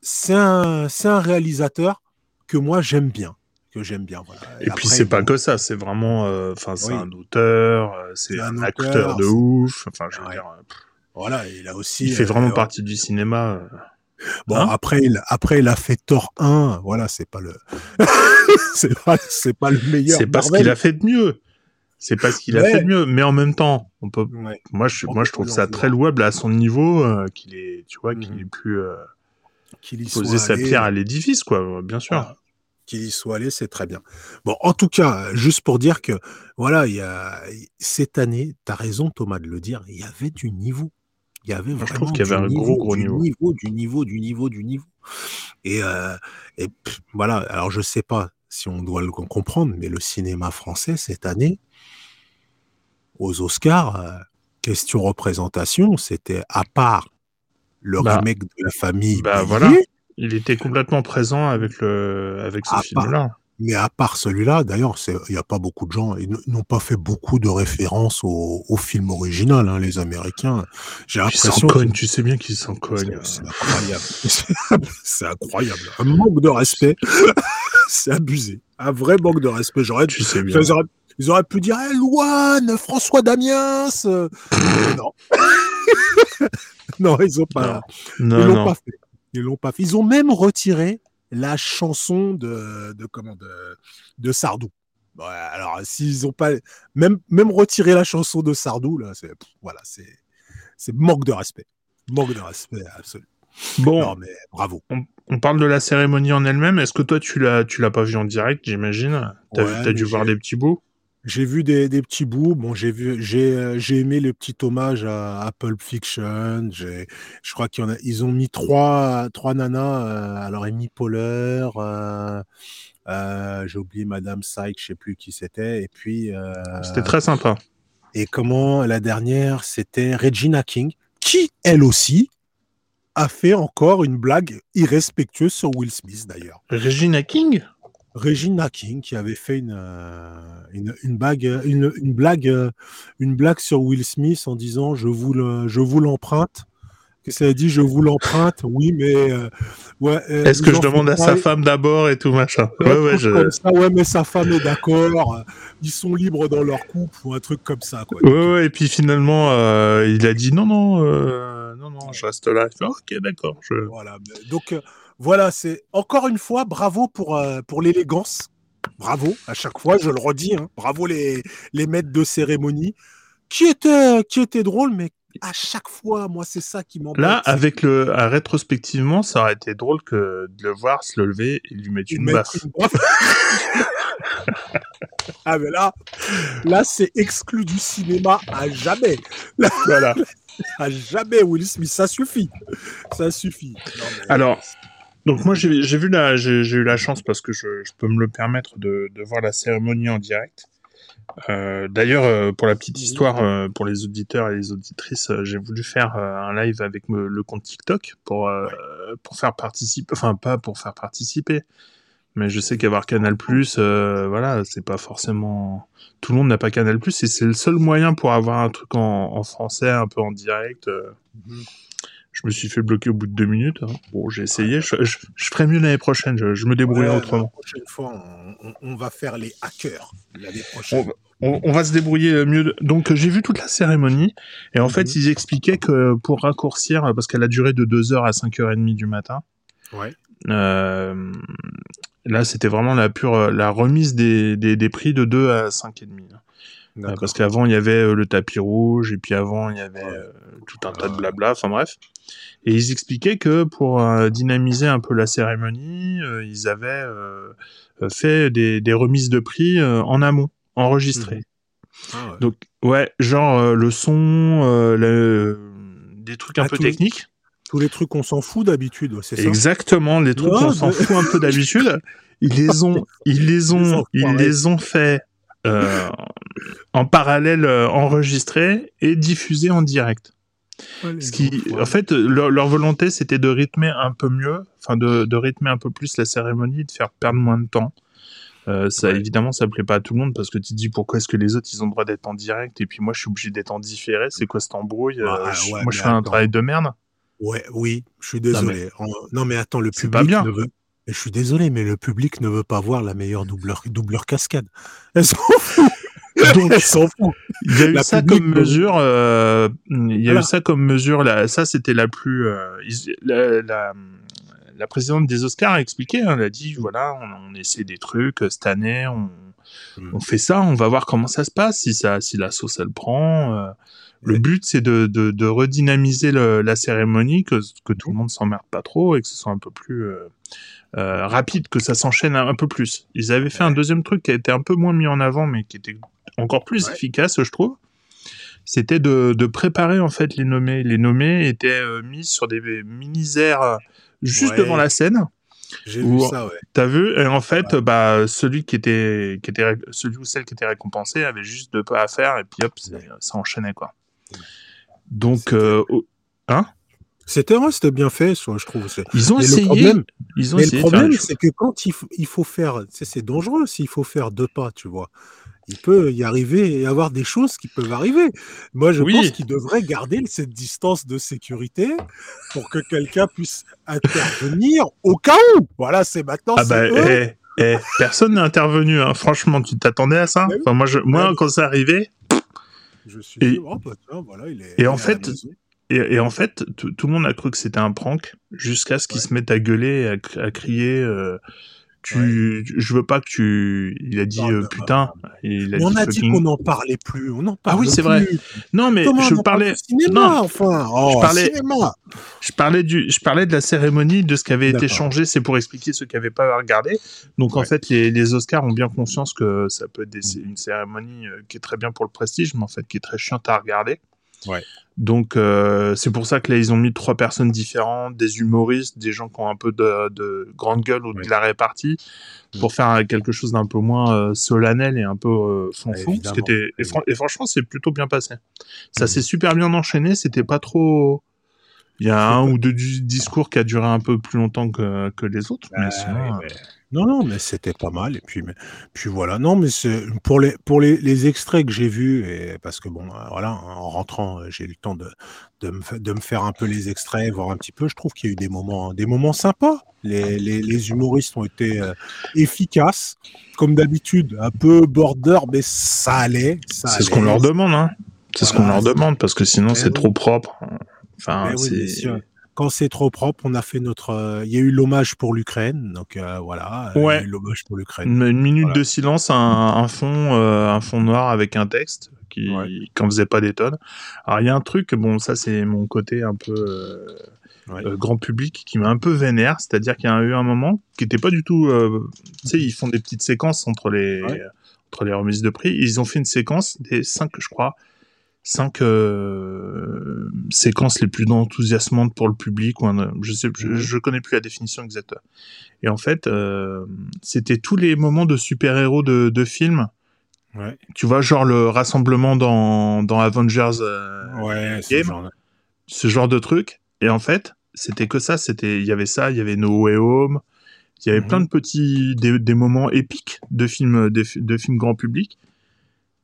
c'est un réalisateur que moi j'aime bien, que j'aime bien. Voilà. Et puis après, c'est pas que ça, c'est vraiment, euh, enfin c'est Oui. un auteur, euh, c'est un, acteur de ouf. Enfin, je veux Ouais. dire, euh, pff, Voilà, il a aussi. il fait vraiment euh, partie du cinéma. Bon, Hein? après, il, après, il a fait Thor 1. Voilà, c'est pas le, c'est pas, c'est pas le meilleur. C'est pas ce qu'il a fait de mieux. C'est pas ce qu'il a fait de mieux. Mais en même temps, on peut. Ouais. Moi, je, On moi, peut je trouve ça très louable à son niveau, euh, qu'il est, tu vois, qu'il Mhm. ait pu Qu'il y poser soit sa allé, pierre à l'édifice, quoi. Bien sûr. Voilà. Qu'il y soit allé, c'est très bien. Bon, en tout cas, juste pour dire que, voilà, il y a, cette année, tu as raison, Thomas, de le dire, il y avait du niveau. Il y avait je vraiment trouve qu'il y avait du un gros, gros du niveau. niveau, du niveau, du niveau, du niveau. Et, euh, et pff, voilà, alors je sais pas si on doit le comprendre, mais le cinéma français, cette année, aux Oscars, euh, question représentation, c'était à part le Bah, remake de la famille bah, voilà. Il était complètement présent avec le, avec ce Ah, film-là. Mais à part celui-là, d'ailleurs, il n'y a pas beaucoup de gens, ils n'ont pas fait beaucoup de références au, au film original, hein, les Américains. J'ai Ils s'en l'impression cognent, tu sais bien qu'ils s'en cognent. c'est incroyable. c'est incroyable. Un manque de respect. c'est abusé. Un vrai manque de respect. J'aurais Tu sais bien. ils auraient, ils auraient pu dire hey, Louane, François Damiens. euh, non. non, ils ont pas. Non, ils l'ont non. pas fait. Ils l'ont pas fait. Ils ont même retiré la chanson de, de comment de, de Sardou. Ouais, alors s'ils ont pas même même retiré la chanson de Sardou là, c'est voilà, c'est c'est manque de respect, manque de respect absolu. Bon, Non mais bravo. on parle de la cérémonie en elle-même. Est-ce que toi, tu l'as, tu l'as pas vu en direct, j'imagine? T'as, Ouais, dû voir des petits bouts? J'ai vu des, des petits bouts. Bon, j'ai vu, j'ai, euh, j'ai aimé le petit hommage à, à Pulp Fiction. J'ai, je crois qu'ils ils ont mis trois, trois nanas. euh, alors Amy Poehler, euh, euh, j'ai oublié Madame Sykes, je sais plus qui c'était. Et puis, euh, C'était très sympa. et comment la dernière, c'était Regina King, qui elle aussi a fait encore une blague irrespectueuse sur Will Smith d'ailleurs. Regina King? Regina King qui avait fait une, euh, une, une, bague, une, une blague, euh, une blague sur Will Smith en disant je vous le, je vous l'emprunte. Que ça a dit je vous l'emprunte, oui, mais euh, ouais. euh, Est-ce que je demande à sa femme d'abord et tout machin? Ouais, ouais, truc je... comme ça, ouais, mais sa femme est d'accord. euh, Ils sont libres dans leur couple ou un truc comme ça, quoi. Ouais, ouais, et puis finalement, euh, il a dit non, non, euh, non, non, je reste là. Fait, ok, d'accord. Je... Voilà. Donc euh, voilà, c'est encore une fois bravo pour euh, pour l'élégance. Bravo à chaque fois, je le redis. hein, bravo les les maîtres de cérémonie qui étaient qui étaient drôles, mais à chaque fois, moi c'est ça qui m'embête. Là, avec le, à rétrospectivement, ça aurait été drôle que de le voir se lever et lui mettre une baffe. ah mais là, là c'est exclu du cinéma à jamais. Voilà. À jamais, Will Smith, ça suffit. Ça suffit. Non, mais- Alors, donc moi j'ai j'ai vu la, j'ai j'ai eu la chance parce que je, je peux me le permettre de, de voir la cérémonie en direct. Euh, D'ailleurs, euh, pour la petite Mhm. histoire, euh, pour les auditeurs et les auditrices, j'ai voulu faire un live avec me- le compte TikTok pour pour faire participer, enfin pas pour faire participer, mais je sais qu'avoir Canal voilà, c'est pas forcément tout le monde n'a pas Canal et c'est le seul moyen pour avoir un truc en, en français un peu en direct. euh. Je me suis fait bloquer au bout de deux minutes. hein. Bon, j'ai essayé. Je, je, je ferai mieux l'année prochaine. Je, je me débrouillerai Ouais, La autrement. prochaine fois, on, va faire les hackers l'année prochaine. On, on va se débrouiller mieux. Donc, j'ai vu toute la cérémonie. Et en fait, Mhm. ils expliquaient que pour raccourcir, parce qu'elle a duré de 2h à 5h30 du matin, Ouais. euh, là, c'était vraiment la pure la remise des, des, des prix de 2 à 5,5. Euh, parce qu'avant, il y avait euh, le tapis rouge, et puis avant, il y avait euh, tout un tas de blabla, enfin bref. Et ils expliquaient que pour dynamiser un peu la cérémonie, ils avaient fait des, des, remises de prix en amont, enregistrées. Mhm. Ah ouais. Donc, ouais, genre le son, le, des trucs un ah, peu techniques. tous les trucs qu'on s'en fout d'habitude, c'est ça Exactement, les trucs qu'on s'en fout un peu d'habitude. Ils les ont, ils les ont, ils les ont fait euh, en parallèle euh, enregistré et diffusé en direct. Ce qui, en fait, leur, volonté, c'était de rythmer un peu mieux, enfin de, de, rythmer un peu plus la cérémonie, de faire perdre moins de temps. Euh, ça, évidemment, ça plaît pas à tout le monde parce que tu te dis pourquoi est-ce que les autres ils ont le droit d'être en direct et puis moi je suis obligé d'être en différé. C'est quoi cette embrouille ah, Moi je fais un travail de merde. Ouais, oui, je suis désolé. Non mais, attends, le public pas bien. ne veut, je suis désolé, mais le public ne veut pas voir la meilleure doubleur, doubleur cascade. Donc. Il y a eu ça comme mesure. Euh, il y a eu ça comme mesure. Là, ça, c'était la plus. Euh, la, la, la, présidente des Oscars a expliqué. Hein, elle a dit voilà, on, on, essaie des trucs euh, cette année. On, hmm. on, fait ça. On va voir comment ça se passe. Si ça, si la sauce elle prend. Euh, le but, c'est de, de, de redynamiser le, la cérémonie, que, que tout le monde s'emmerde pas trop et que ce soit un peu plus euh, euh, rapide, que ça s'enchaîne un, peu plus. Ils avaient fait un deuxième truc qui a été un peu moins mis en avant, mais qui était encore plus efficace, je trouve. C'était de, de, préparer en fait les nommés. Les nommés étaient euh, mis sur des mini-airs euh, juste devant la scène. J'ai vu ça, ouais. T'as vu Et en fait, bah, celui qui était, qui était, celui ou celle qui était récompensé avait juste deux pas à faire et puis hop, ça enchaînait quoi. Donc, euh, hein? C'était c'était bien fait, soit, je trouve. Ils ont essayé. Le problème, ils ont mais le problème, c'est que quand il, il faut faire, c'est dangereux s'il faut faire deux pas, tu vois. Il peut y arriver et avoir des choses qui peuvent arriver. Moi, je pense qu'il devrait garder cette distance de sécurité pour que quelqu'un puisse intervenir au cas où. Voilà, c'est maintenant. Ah bah, eh, eh, personne n'est intervenu. Hein. Franchement, tu t'attendais à ça? Enfin, Moi, je, moi quand c'est arrivé. Je suis et, oh, bah, voilà, il est, et en fait, et, en fait, tout le monde a cru que c'était un prank jusqu'à ce qu'il se mette à gueuler, à, à crier. Euh, tu, je veux pas que tu. Il a dit euh, putain. Il a on a dit qu'on n'en parlait plus. On en parle Ah oui, c'est vrai. Non, mais je parlais. Cinéma, non, enfin. Oh, je parlais. Je parlais du. Je parlais de la cérémonie, de ce qui avait été changé. C'est pour expliquer ceux qui n'avaient pas regardé. Donc en fait, les, les, Oscars ont bien conscience que ça peut être une cérémonie euh, qui est très bien pour le prestige, mais en fait qui est très chiante à regarder. Ouais. Donc euh, c'est pour ça que là ils ont mis trois personnes différentes, des humoristes, des gens qui ont un peu de, de grande gueule ou de la répartie, pour mm. faire quelque chose d'un peu moins euh, solennel et un peu euh, fanfou. Et, et, franchement c'est plutôt bien passé. Ça mm. s'est super bien enchaîné, c'était pas trop. Il y a un ou deux discours qui a duré un peu plus longtemps que, que les autres, mais sinon. Euh, non, non, mais c'était pas mal. Et puis, mais, puis voilà. Non, mais c'est pour les pour les, les extraits que j'ai vus, et parce que bon, euh, voilà, en rentrant, euh, j'ai eu le temps de, de, me, de me faire un peu les extraits, voir un petit peu. Je trouve qu'il y a eu des moments des moments sympas. Les, les, les humoristes ont été euh, efficaces, comme d'habitude, un peu border, mais ça allait. C'est ce qu'on leur demande, hein. C'est ce qu'on leur demande, parce que sinon c'est trop propre. Enfin, c'est quand c'est trop propre, on a fait notre. Euh, il y a eu l'hommage pour l'Ukraine, donc euh, voilà. Ouais. L'hommage pour l'Ukraine. Une, minute de silence, un, un fond, euh, un fond noir avec un texte qui, ouais. faisait pas des tonnes. Alors il y a un truc, bon, ça c'est mon côté un peu ouais. grand public qui m'a un peu vénère, c'est-à-dire qu'il y a eu un moment qui était pas du tout. tu sais, ils font des petites séquences entre les entre les remises de prix. Ils ont fait une séquence des cinq, je crois cinq euh, séquences les plus enthousiasmantes pour le public ou un, je sais je, je, connais plus la définition exacte. Et en fait euh, c'était tous les moments de super héros de, de films ouais. tu vois genre le rassemblement dans dans Avengers euh, ouais, Game genre ce genre de truc. Et en fait c'était que ça. C'était il y avait ça il y avait No Way Home. Il y avait -hmm. plein de petits des, des, moments épiques de films de, de films grand public.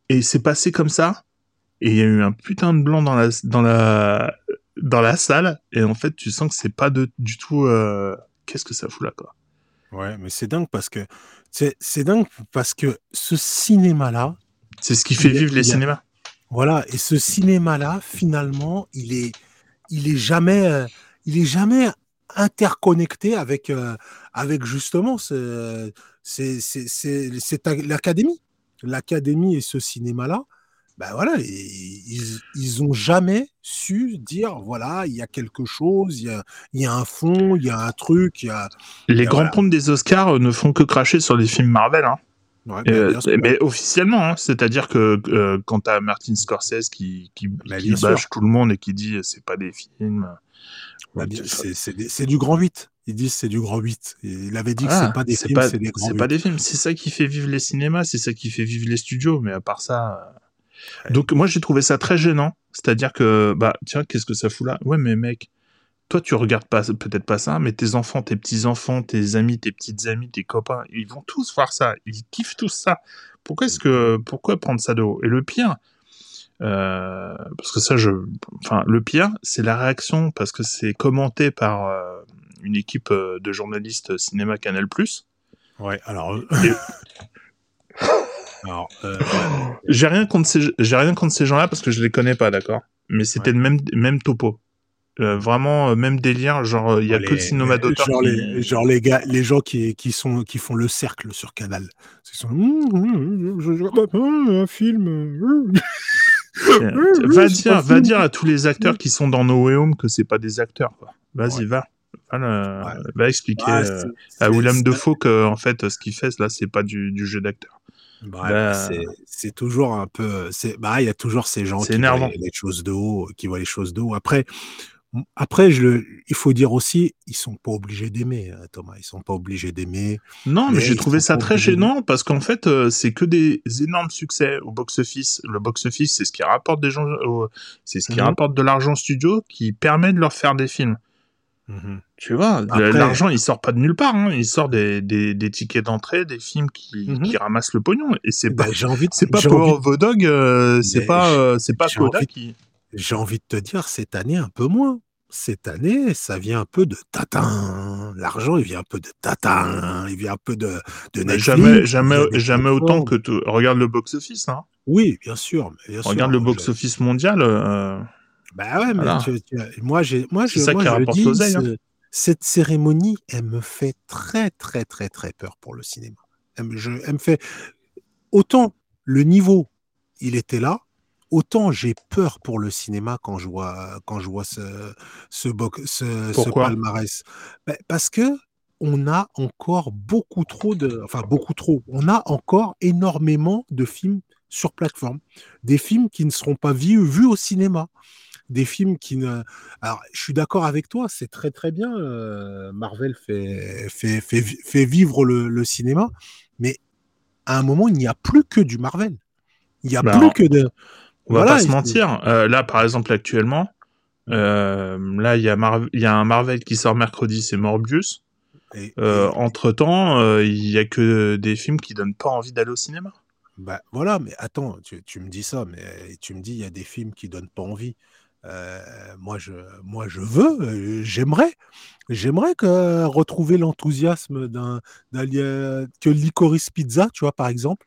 Et c'est passé comme ça et il y a eu un putain de blanc dans la dans la dans la salle. Et en fait tu sens que c'est pas de, du tout euh, qu'est-ce que ça fout là quoi. Ouais mais c'est dingue parce que c'est dingue parce que ce cinéma là c'est ce qui fait vivre les a, cinémas. Voilà et ce cinéma là finalement il est il est jamais euh, il est jamais interconnecté avec euh, avec justement c'est c'est c'est l'académie. L'académie et ce cinéma là ben voilà, ils, ils ont jamais su dire voilà, il y a quelque chose, il y a, il y a un fond, il y a un truc, il y a. Les grands voilà. pontes des Oscars euh, ne font que cracher sur les films Marvel. Hein. Ouais, ben, Euh, mais officiellement, hein, c'est-à-dire que euh, quand t'as Martin Scorsese qui, qui, Bah, qui bien sûr. bâche tout le monde et qui dit c'est pas des films. Bah, c'est- du grand 8. Ils disent c'est du grand 8. Et Il avait dit que Voilà, c'est pas des films, c'est des grands c'est 8. pas des films. C'est ça qui fait vivre les cinémas, c'est ça qui fait vivre les studios. Mais à part ça, euh, Ouais. donc moi j'ai trouvé ça très gênant. C'est-à-dire que bah tiens qu'est-ce que ça fout là? Ouais mais mec, toi tu regardes pas peut-être pas ça, mais tes enfants, tes petits enfants, tes amis, tes petites amies, tes copains, ils vont tous voir ça. Ils kiffent tous ça. Pourquoi est-ce que pourquoi prendre ça de haut? Et le pire. euh, parce que ça, je, enfin, le pire, c'est la réaction parce que c'est commenté par euh, une équipe euh, de journalistes cinéma Canal+. Ouais, alors. Et- alors, euh, J'ai rien contre ces, j'ai rien contre ces gens-là parce que je les connais pas, d'accord. Mais c'était Ouais. le même, même topo. Euh, vraiment, euh, même délire. Genre, il y a les- que le cinéma d'auteur genre, qui... les, genre les gars, les gens qui, qui sont qui font le cercle sur Canal. Ils sont. Mmh, mmh, je regarde pas un film. mmh. Va dire, va dire à tous les acteurs qui sont dans No Way Home que c'est pas des acteurs, quoi. Vas-y, Ouais. va. Va, le- Ouais. va expliquer Ah, euh, à William Defoe que, en fait, ce qu'il fait, là, c'est pas du, du jeu d'acteur. Bah, Bah, c'est- toujours un peu. c'est- Bah, il y a toujours ces gens qui voient les choses de haut, qui voient les choses de haut. Après, après, je le, il faut dire aussi, ils sont pas obligés d'aimer, hein, Thomas. Ils sont pas obligés d'aimer. Non, mais, j'ai trouvé ça très gênant parce qu'en fait, euh, c'est que des énormes succès au box-office. Le box-office, c'est ce qui rapporte des gens, au- c'est ce qui Mhm. rapporte de l'argent studio qui permet de leur faire des films. Mhm. Tu vois, Après- l'argent, il sort pas de nulle part. Hein. Il sort des, des, des tickets d'entrée, des films qui, Mhm. qui ramassent le pognon. Et c'est Bah, pas, j'ai envie de, c'est pas Power Dog, euh, c'est Mais pas, euh, c'est pas qui. j'ai envie de te dire, cette année, un peu moins. Cette année, ça vient un peu de tatin. L'argent, il vient un peu de tatin. Il vient un peu de, de Netflix. jamais, autant que tout. Regarde le box-office, hein. Oui, bien sûr. mais bien Regarde sûr, le je- box-office mondial. euh, Bah ouais, mais Voilà. tu- tu- moi, j'ai, moi, je, ça moi, qui je rapporte dis, hein. ce- cette cérémonie, elle me fait très, très, très, très peur pour le cinéma. Elle me, je- elle me fait autant le niveau, il était là, autant j'ai peur pour le cinéma quand je vois, quand je vois ce, ce, boc- ce, ce Pourquoi? palmarès. Ben, parce que on a encore beaucoup trop de, enfin beaucoup trop, on a encore énormément de films sur plateforme, des films qui ne seront pas vus, vus au cinéma, des films qui ne. Alors, je suis d'accord avec toi, c'est très très bien. euh, Marvel fait, fait, fait, fait vivre le, le cinéma, mais à un moment, il n'y a plus que du Marvel. Il n'y a Bah, plus que de. On va Voilà, pas se mentir. Euh, là, par exemple, actuellement, euh, là, il y, il y a un Marvel qui sort mercredi, c'est Morbius. Et- entre temps, il y a que des films qui donnent pas envie d'aller au cinéma. Bah, voilà, mais attends, tu, tu me dis ça, mais tu me dis il y a des films qui donnent pas envie. Euh, moi, je, moi, je veux, j'aimerais, j'aimerais retrouver l'enthousiasme d'un, que Licorice Pizza, tu vois, par exemple,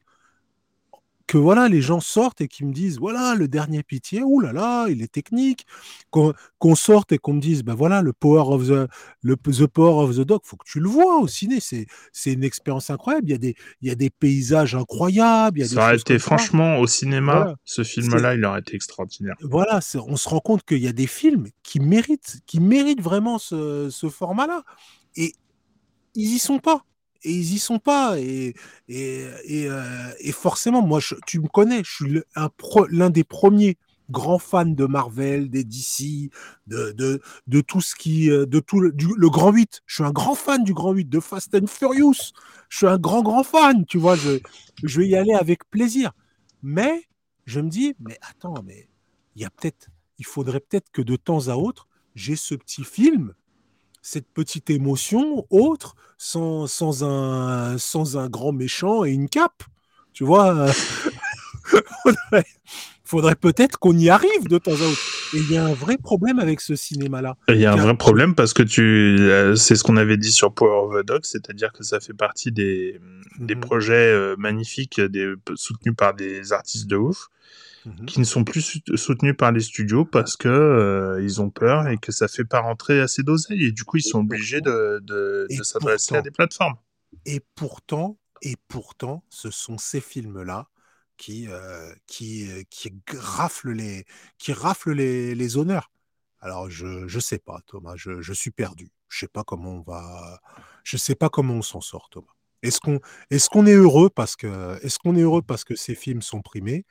que voilà, les gens sortent et qui me disent voilà, le dernier pitié, ouh là là, il est technique, qu'on, sorte et qu'on me dise ben voilà, le power of the, le, the power of the dog, faut que tu le vois au ciné, c'est, une expérience incroyable. Il y a des, il y a des paysages incroyables, il y a Ça aurait été, franchement, au cinéma, Voilà. ce film-là, il aurait été extraordinaire. Voilà, on se rend compte qu'il y a des films qui méritent, qui méritent vraiment ce, ce format-là. Et ils y sont pas. Et ils y sont pas. Et, et, et, euh, forcément, moi, tu me connais, je suis l'un des premiers grands fans de Marvel, des DC, de, de, tout ce qui. euh, de tout le, du- Grand 8. Je suis un grand fan du Grand 8, de Fast and Furious. Je suis un grand, grand fan. Tu vois, je, je vais y aller avec plaisir. Mais je me dis, mais attends, mais il y a peut-être, il faudrait peut-être que de temps à autre, j'ai ce petit film, cette petite émotion autre, sans, sans, un, sans un grand méchant et une cape. Tu vois, euh, faudrait, faudrait peut-être qu'on y arrive de temps à autre. Et il y a un vrai problème avec ce cinéma-là. Il y a un vrai problème parce que tu, euh, c'est ce qu'on avait dit sur Power of the Dog, c'est-à-dire que ça fait partie des, des Mhm. projets euh, magnifiques, des, soutenus par des artistes de ouf, Mhm. qui ne sont plus sou- soutenus par les studios parce que euh, ils ont peur et que ça fait pas rentrer assez d'oseille et du coup ils sont obligés de, de, de s'adresser à des plateformes. Et pourtant, et pourtant, ce sont ces films-là qui, euh, qui, euh, qui rafle les, qui rafle les, les honneurs. Alors, je je sais pas, Thomas, je, je suis perdu. Je sais pas comment on va, je sais pas comment on s'en sort, Thomas. Est-ce qu'on est, qu'on est heureux parce que est-ce qu'on est heureux parce que ces films sont primés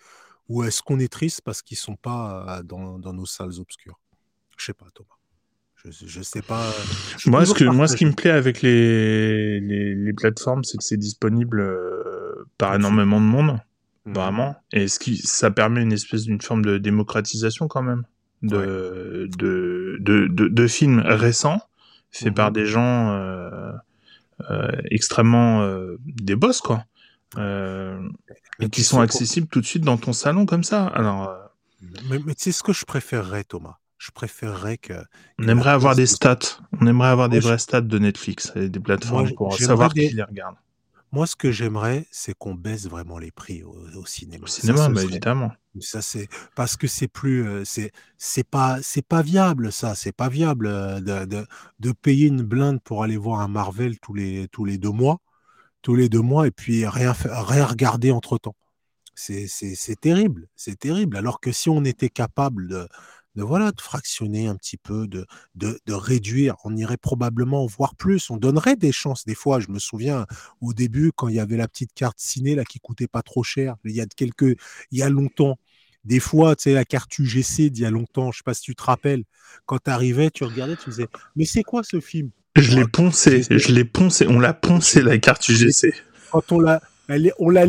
ou est-ce qu'on est triste parce qu'ils sont pas dans, dans nos salles obscures? Je sais pas, Thomas. Je, je sais pas. Moi, ce que, moi, ce qui me plaît avec les, les, les plateformes, c'est que c'est disponible euh, par énormément de monde, mmh. vraiment. Et ce qui, ça permet une espèce d'une forme de démocratisation quand même de, ouais. de, de, de, de, films récents faits mmh. par des gens euh, euh, extrêmement euh, des boss, quoi. Euh, et qui sont accessibles tout de suite dans ton salon comme ça. Alors. Euh, mais, mais c'est ce que je préférerais, Thomas? Je préférerais que. On aimerait avoir des stats. On aimerait avoir des vraies stats de Netflix et des plateformes Moi, pour savoir des... qui les regarde. Moi, ce que j'aimerais, c'est qu'on baisse vraiment les prix au, au cinéma. Au cinéma, ça, bah, serait... évidemment. Ça c'est parce que c'est plus, euh, c'est c'est pas c'est pas viable ça, c'est pas viable euh, de, de, de payer une blinde pour aller voir un Marvel tous les tous les deux mois, tous les deux mois et puis rien regarder entre temps. C'est terrible, c'est terrible. Alors que si on était capable de voilà de fractionner un petit peu, de, de, réduire. On irait probablement voir plus. On donnerait des chances. Des fois, je me souviens au début quand il y avait la petite carte ciné là qui coûtait pas trop cher. Il y a quelques, il y a longtemps. Des fois, tu sais, la carte UGC d'il y a longtemps, je sais pas si tu te rappelles, quand tu arrivais, tu regardais, tu disais, mais c'est quoi ce film? Je l'ai poncé, je l'ai poncé, on l'a poncé la carte UGC. Quand on l'a, elle, on l'a,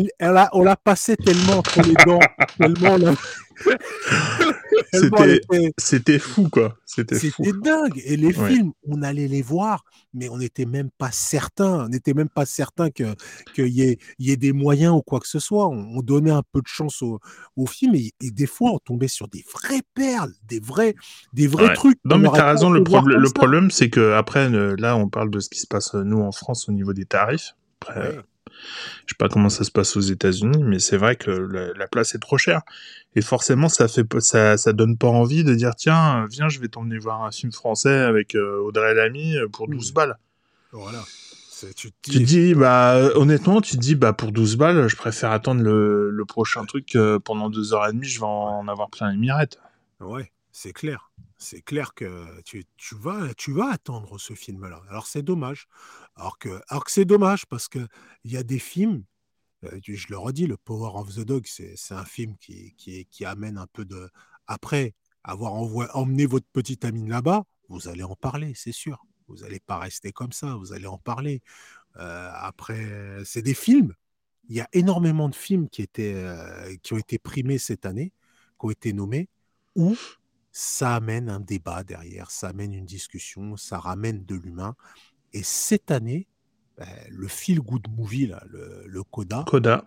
on l'a passé tellement entre les dents, tellement c'était, c'était fou, quoi. C'était dingue. Et les ouais. films, on allait les voir, mais on n'était même pas certain. On n'était même pas certain que qu'il y ait, y ait des moyens ou quoi que ce soit. On, on donnait un peu de chance au, au film et, et, des fois, on tombait sur des vraies perles, des vrais, des vrais ouais. trucs. Non, mais t'as raison. Le, prob le problème, c'est que après, là, on parle de ce qui se passe nous en France au niveau des tarifs. Après, ouais. Je sais pas comment ça se passe aux États-Unis, mais c'est vrai que la, la, place est trop chère. Et forcément, ça fait ça, ça donne pas envie de dire tiens, viens, je vais t'emmener voir un film français avec euh, Audrey Lamy pour 12 mmh. balles. Voilà. Tu te, dis... tu dis, bah, honnêtement, tu te dis, bah, pour 12 balles, je préfère attendre le, le prochain truc euh, pendant deux heures et demie, je vais en, en avoir plein les mirettes. Ouais, c'est clair c'est clair que tu, tu, vas, tu vas attendre ce film-là. Alors c'est dommage. Alors que, alors que c'est dommage parce qu'il y a des films, euh, je le redis, le Power of the Dog, c'est un film qui, qui, qui, amène un peu de... Après avoir emmené votre petite amine là-bas, vous allez en parler, c'est sûr. Vous n'allez pas rester comme ça, vous allez en parler. Euh, après, c'est des films. Il y a énormément de films qui, étaient, euh, qui ont été primés cette année, qui ont été nommés, où ça amène un débat derrière, ça amène une discussion, ça ramène de l'humain. Et cette année, ben, le feel good movie, là, le, le Coda. Coda.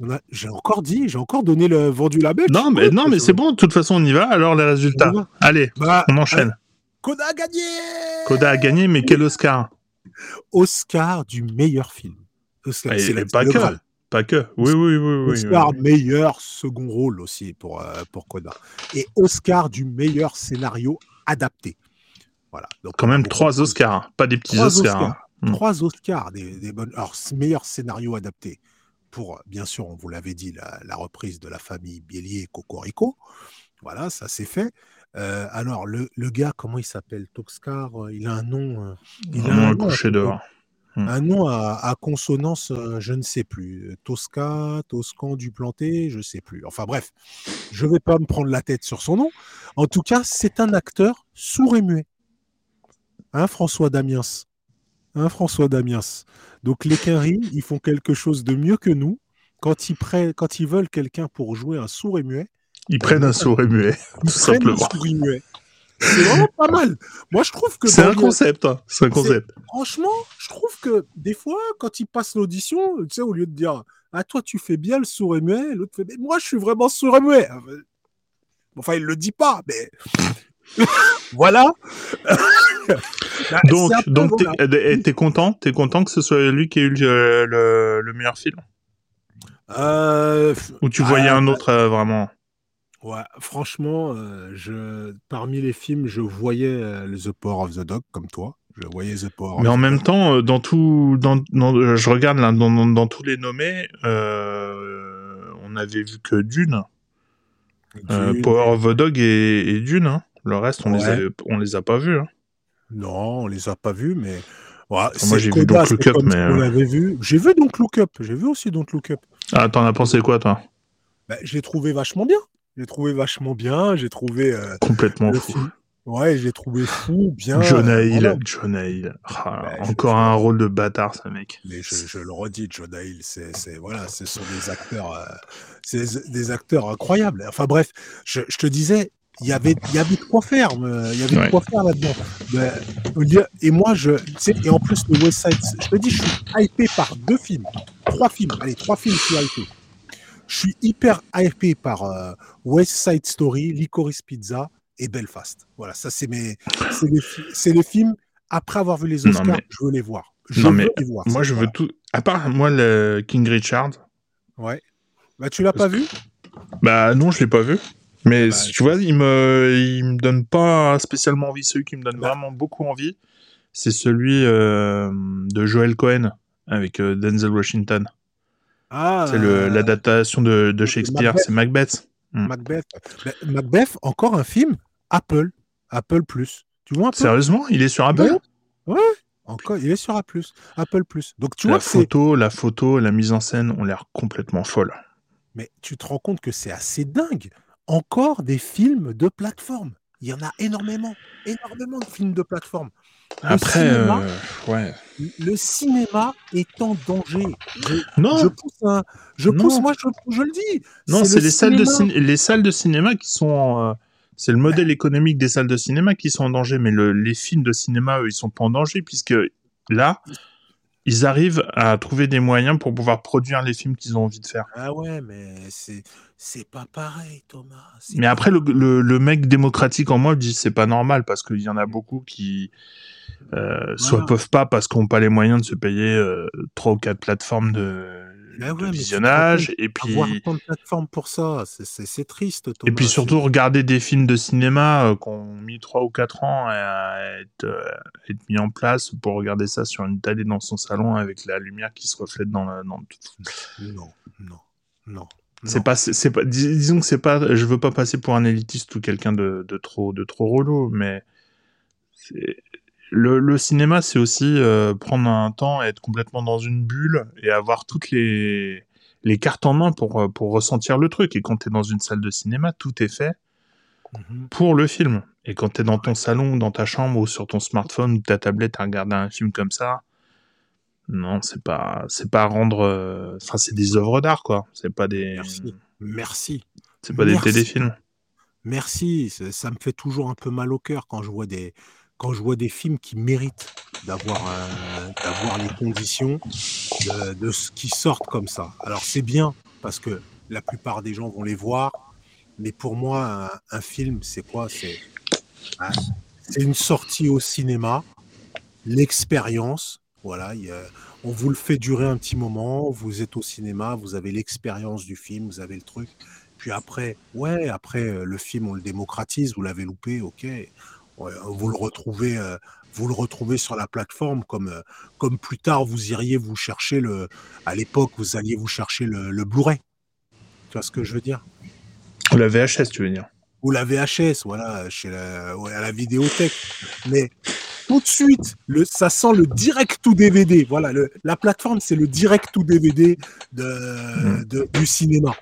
Ben, j'ai encore dit, j'ai encore donné le vendu label. Non, mais, non, mais c'est bon, de toute façon, on y va. Alors, les résultats. Allez, bah, on enchaîne. Euh, Coda a gagné Coda a gagné, mais quel Oscar? Oscar du meilleur film. Oscar, c'est la pas que. Pas que. Oui, oui, oui. oui Oscar oui, oui. meilleur second rôle aussi pour, euh, pour Coda. Et Oscar du meilleur scénario adapté. Voilà. Donc, Quand même trois Oscars, hein. pas des petits trois Oscars. Oscars. Hein. Trois Oscars, des, des bonnes. Alors, meilleur scénario adapté pour, bien sûr, on vous l'avait dit, la, la, reprise de la famille Bélier Cocorico. Voilà, ça c'est fait. Euh, alors, le, le, gars, comment il s'appelle? Toxcar Il a un nom. euh, Il a un nom dehors. Hmm. Un nom à, à consonance, euh, je ne sais plus. Tosca, Toscan du Planté, je ne sais plus. Enfin bref, je ne vais pas me prendre la tête sur son nom. En tout cas, c'est un acteur sourd et muet. Hein, François Damiens? Hein, François Damiens? Donc les Quinry, ils font quelque chose de mieux que nous. Quand ils, prennent, quand ils veulent quelqu'un pour jouer un sourd et muet, ils prennent un sourd et muet, tout simplement. Un sourd et muet. C'est vraiment pas mal. Moi, je trouve que. C'est un concept. Hein. C'est un concept. Franchement, je trouve que des fois, quand il passe l'audition, tu sais, au lieu de dire Ah, toi, tu fais bien le sourd et muet, l'autre fait Mais moi, je suis vraiment sourd et muet. Enfin, il le dit pas, mais. voilà. bah, donc, donc t'es es content T'es content que ce soit lui qui ait eu le, le, le meilleur film? Euh, Ou tu voyais euh, un autre euh, vraiment? Ouais, franchement, euh, je, parmi les films, je voyais euh, The Power of the Dog comme toi. Je voyais The Power. Mais en même Dog. temps, euh, dans tout, dans, dans, je regarde là, dans, dans, tous les nommés, on avait vu que Dune, Dune. Power of the Dog et, et Dune. hein. Le reste, on les Ouais. a, on les a pas vus. hein. Non, on les a pas vus, mais. Enfin, moi, c'est j'ai vu Don't Look Up, mais, on l'avait vu. J'ai vu Don't Look Up. J'ai vu aussi Don't Look Up. Ah, t'en as pensé quoi, toi? Bah, je l'ai trouvé vachement bien. J'ai trouvé vachement bien. J'ai trouvé. euh, Complètement fou. film- Ouais, j'ai trouvé fou, bien. Jonah Hill, voilà. Jonah Hill. Ah, Bah, encore je- un rôle de bâtard, ce mec. Mais je, je le redis, Jonah Hill, c'est, voilà, ce sont des acteurs, euh, c'est des acteurs incroyables. Enfin bref, je, je te disais, il y avait, il y avait de quoi faire, euh, il y avait Ouais. de quoi faire là-dedans. Lieu- et moi, je, et en plus le West Side, je te dis, je suis hypé par deux films, trois films, allez, trois films, je suis hypé. Je suis hyper hypé par euh, West Side Story, Licorice Pizza et Belfast. Voilà, ça c'est mes, c'est les, fi- c'est les films. Après avoir vu les Non, Oscars, mais- je veux les voir. Je Non, veux mais les voir. Moi, je veux tout. À part, moi, le King Richard. Ouais. Bah, tu l'as pas vu? Bah, non, je l'ai pas vu. Mais Bah, tu vois, il me, il me donne pas spécialement envie. Celui qui me donne Bah. vraiment beaucoup envie, c'est celui euh, de Joel Cohen avec euh, Denzel Washington. Ah, C'est l'adaptation de, de Shakespeare, Macbeth. c'est Macbeth. Macbeth. Bah, Macbeth, encore un film Apple. Apple Plus. Tu vois un peu? Sérieusement, il est sur Apple? Ouais. Encore, il est sur A+. Apple Plus. Donc tu La vois photo, la photo, la mise en scène ont l'air complètement folles. Mais tu te rends compte que c'est assez dingue. Encore des films de plateforme. Il y en a énormément. Énormément de films de plateforme. Le Après, cinéma, euh, ouais. Le cinéma est en danger. Je, Non, je pousse un- Je Non. pousse, moi, je, je le dis. non, c'est le les salles de les salles de cinéma qui sont. euh, c'est le modèle économique des salles de cinéma qui sont en danger, mais le- les films de cinéma, eux, ils sont pas en danger puisque là, ils arrivent à trouver des moyens pour pouvoir produire les films qu'ils ont envie de faire. Ah ouais, mais c'est pas pareil, Thomas. Mais après, le, le- le mec démocratique en moi dit c'est pas normal parce qu'il y en a beaucoup qui euh, soit Voilà. peuvent pas parce n'ont pas les moyens de se payer euh, trois ou quatre plateformes de, ouais, te visionnage et puis avoir tant de plateformes pour ça, c'est- triste, Thomas. et puis surtout regarder des films de cinéma euh, qui ont mis trois ou quatre ans à être, euh, être mis en place pour regarder ça sur une télé dans son salon avec la lumière qui se reflète dans, la, dans le- Non, non, non. C'est pas, c'est pas, dis- disons que c'est pas, je veux pas passer pour un élitiste ou quelqu'un de, de trop, de trop relou, mais le, le cinéma, c'est aussi euh, prendre un temps être complètement dans une bulle et avoir toutes les, les cartes en main pour, euh, pour ressentir le truc. Et quand t'es dans une salle de cinéma, tout est fait Mhm. pour le film. Et quand t'es dans ton salon, dans ta chambre ou sur ton smartphone ou ta tablette à regarder un film comme ça, non, c'est pas, c'est pas rendre, euh, enfin, c'est des œuvres d'art, quoi. C'est pas des, Merci. Merci. c'est pas des téléfilms. Merci. Ça, ça me fait toujours un peu mal au cœur quand je vois des, quand je vois des films qui méritent d'avoir d'avoir les conditions de, ce qui sortent comme ça. Alors c'est bien parce que la plupart des gens vont les voir, mais pour moi un, film c'est quoi? C'est une sortie au cinéma, l'expérience. Voilà, on vous le fait durer un petit moment. Vous êtes au cinéma, vous avez l'expérience du film, vous avez le truc. Puis après, ouais, après euh, le film on le démocratise, vous l'avez loupé, ok. Ouais, vous le retrouvez, euh, vous le retrouvez sur la plateforme comme euh, comme plus tard vous iriez vous chercher le, à l'époque vous alliez vous chercher le, le Blu-ray. Tu vois ce que je veux dire? La VHS, tu veux dire Ou la VHS, voilà, chez la, ouais, à la vidéothèque. Mais tout de suite, le, ça sent le direct to DVD. Voilà, le, la plateforme, c'est le direct to DVD de, Mm. de- du cinéma.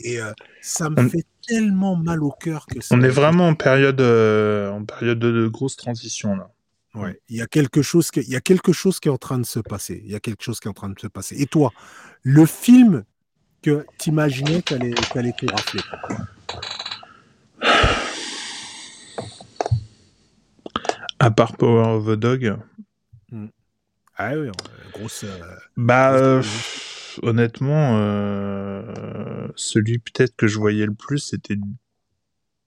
Et euh, ça me fait tellement mal au cœur que ça. On est vraiment en période, euh, en période de, de grosse transition là. Ouais, il y a quelque chose qui, il y a quelque chose qui est en train de se passer. Il y a quelque chose qui est en train de se passer. Et toi, le film que t'imaginais qu'elle allait, qu'elle était raflée. À part Power of the Dog, Ah oui, grosse. euh, bah grosse euh, pff, honnêtement, euh, celui peut-être que je voyais le plus, c'était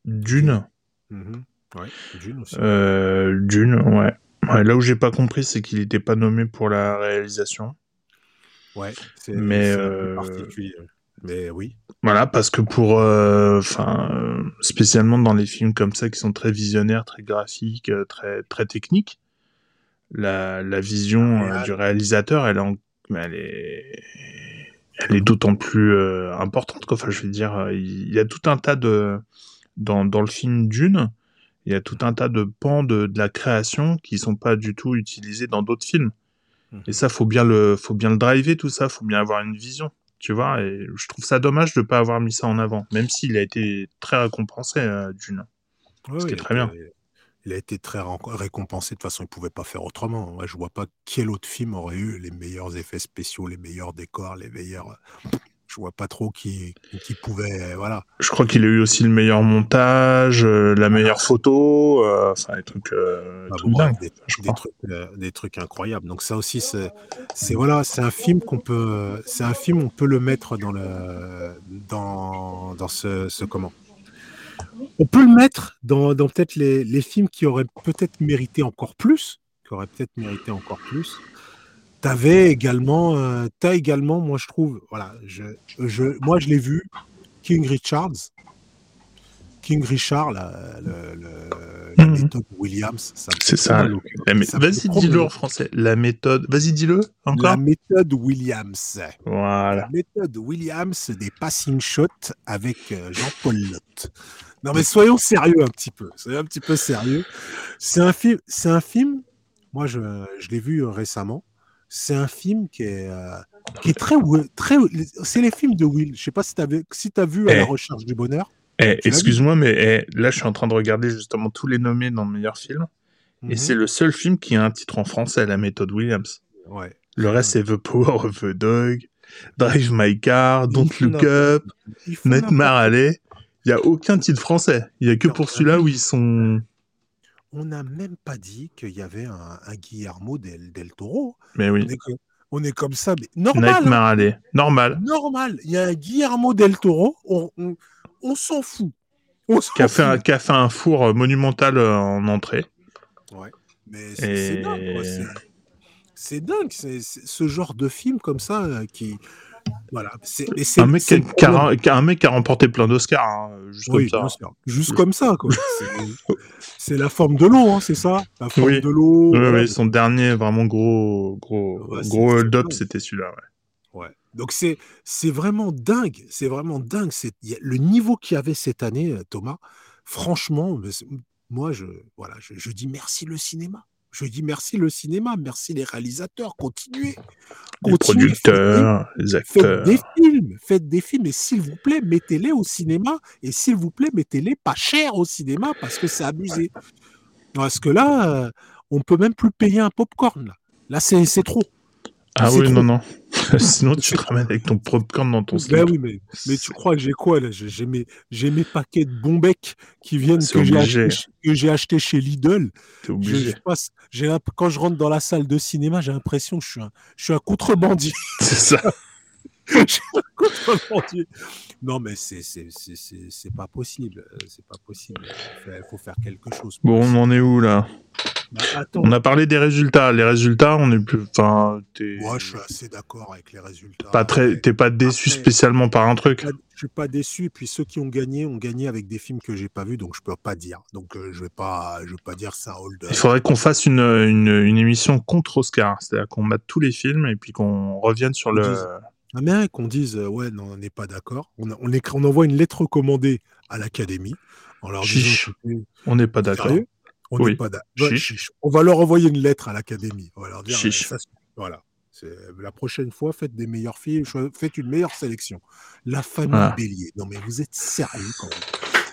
Dune. Mhm. Ouais, Dune aussi. Euh, Dune, ouais. Ouais, Là où j'ai pas compris, c'est qu'il était pas nommé pour la réalisation. Ouais, c'est Mais, euh, particulier. Mais oui. Voilà, parce que pour, euh, enfin, euh, spécialement dans les films comme ça qui sont très visionnaires, très graphiques, très très techniques, la, la vision Ah, du réalisateur, elle est, en- elle est, elle est d'autant plus euh, importante. Quoi. Enfin, je veux dire, euh, il y a tout un tas de dans, dans le film Dune, il y a tout un tas de pans de, de la création qui sont pas du tout utilisés dans d'autres films. Mhm. Et ça, faut bien le, faut bien le driver tout ça, faut bien avoir une vision, tu vois. Et je trouve ça dommage de pas avoir mis ça en avant, même s'il a été très récompensé euh, Dune. Ce qui est très bien. Il a été très récompensé. De toute façon, il pouvait pas faire autrement. Moi, je vois pas quel autre film aurait eu les meilleurs effets spéciaux, les meilleurs décors, les meilleurs. Je vois pas trop qui, qui pouvait. Voilà. Je crois qu'il a eu aussi le meilleur montage, euh, la meilleure photo, euh, enfin des trucs, euh, trucs bon, bref, dingues, des, trucs, des trucs incroyables. Donc ça aussi, c'est, voilà, c'est un film qu'on peut, c'est un film, on peut le mettre dans le, dans, dans ce, ce comment? On peut le mettre dans, dans peut-être les, les films qui auraient peut-être mérité encore plus, qui auraient peut-être mérité encore plus. T'avais également, euh, t'as également, moi je trouve, voilà, je, je, moi je l'ai vu, King Richards. King Richard, la, le- le- la Mhm. méthode Williams, C'est ça. Ça Vas-y, dis-le en français. La méthode. Vas-y, dis-le encore. La méthode Williams. Voilà. La méthode Williams des passing shots avec euh, Jean-Paul Lotte. Non mais soyons sérieux un petit peu. Soyons un petit peu sérieux. C'est un film. C'est un film. Moi, je, je l'ai vu euh, récemment. C'est un film qui est, euh, qui est très, très. C'est les films de Will. Je sais pas si tu as, si as vu à la Eh. recherche du bonheur. Eh, excuse-moi, mais eh, là, je suis en train de regarder justement tous les nommés dans le meilleur film. Et Mhm. c'est le seul film qui a un titre en français, La méthode Williams. Ouais. Le reste, c'est The Power of the Dog, Drive My Car, Don't Look Up, Nightmare Alley. Il n'y a aucun titre français. Il n'y a que Non, pour celui-là où ils sont. On n'a même pas dit qu'il y avait un, un Guillermo del, del Toro. Mais oui. On est, que- on est comme ça, mais normal. hein. Nightmare Alley. Normal. normal. Il y a un Guillermo del Toro, on, on, on s'en fout. Qui a, fait a fait un four monumental euh, en entrée. Ouais. Mais c'est Et- dingue. C'est- dingue, ce genre de film comme ça euh, qui. Voilà. c'est- Un mec, qui a, le qui a- problème. qui a- un mec qui a remporté plein d'Oscars, hein, juste Oui, comme ça. Juste comme ça, quoi. C'est- la forme de l'eau, hein, c'est ça? La forme Oui. de l'eau. Oui, voilà. oui, son dernier vraiment gros, gros, Ouais, gros hold-up, c'était celui-là. Ouais. Ouais. Donc c'est c'est vraiment dingue, c'est vraiment dingue. C'est le niveau qu'il y avait cette année, euh, Thomas. Franchement, moi je voilà, je, je dis merci le cinéma. Je dis merci le cinéma, merci les réalisateurs. Continuez, Les continuez, faites des- producteurs, les Faites acteurs. des films, faites des films et s'il vous plaît, mettez-les au cinéma et s'il vous plaît, mettez-les pas cher au cinéma parce que c'est abusé. Parce que là, on peut même plus payer un popcorn là. Là, c'est c'est trop. Ah oui, trop. non, non. Sinon, tu te ramènes avec ton popcorn dans ton Ben slip. oui, mais, mais tu crois que j'ai quoi là? J'ai mes, j'ai mes paquets de bons becs qui viennent que j'ai acheté, ch- que j'ai acheté chez Lidl. T'es Je, obligé. je passe, j'ai l'imp- quand je rentre dans la salle de cinéma, j'ai l'impression que je suis un, je suis un contrebandier. C'est ça. Je suis un contrebandier. Non, mais c'est c'est- c'est- c'est- c'est pas possible. C'est pas possible. Il faut, faut faire quelque chose. Bon, on en est où là? Bah. On a parlé des résultats. Les résultats, on est plus. Enfin, t'es Moi, je suis assez d'accord avec les résultats. pas très. T'es pas déçu Après- spécialement par un truc. je suis pas déçu. Et puis ceux qui ont gagné ont gagné avec des films que j'ai pas vus, donc je peux pas dire. Donc euh, je vais pas, je vais pas dire ça hold Il faudrait qu'on fasse une, une, une émission contre Oscar. C'est-à-dire qu'on mate tous les films et puis qu'on revienne sur le. Ah mais qu'on dise euh, ouais non on n'est pas d'accord. On, on, écrit- on envoie une lettre recommandée à l'académie en leur Chiche. disant écoutez, On n'est pas d'accord. sérieux on Oui. n'est pas d'accord. Chiche. On va leur envoyer une lettre à l'académie. On va leur dire Chiche. euh, ça, c'est- voilà. C'est- La prochaine fois, faites des meilleurs films, cho- faites une meilleure sélection. La famille Voilà. Bélier. Non mais vous êtes sérieux quand même.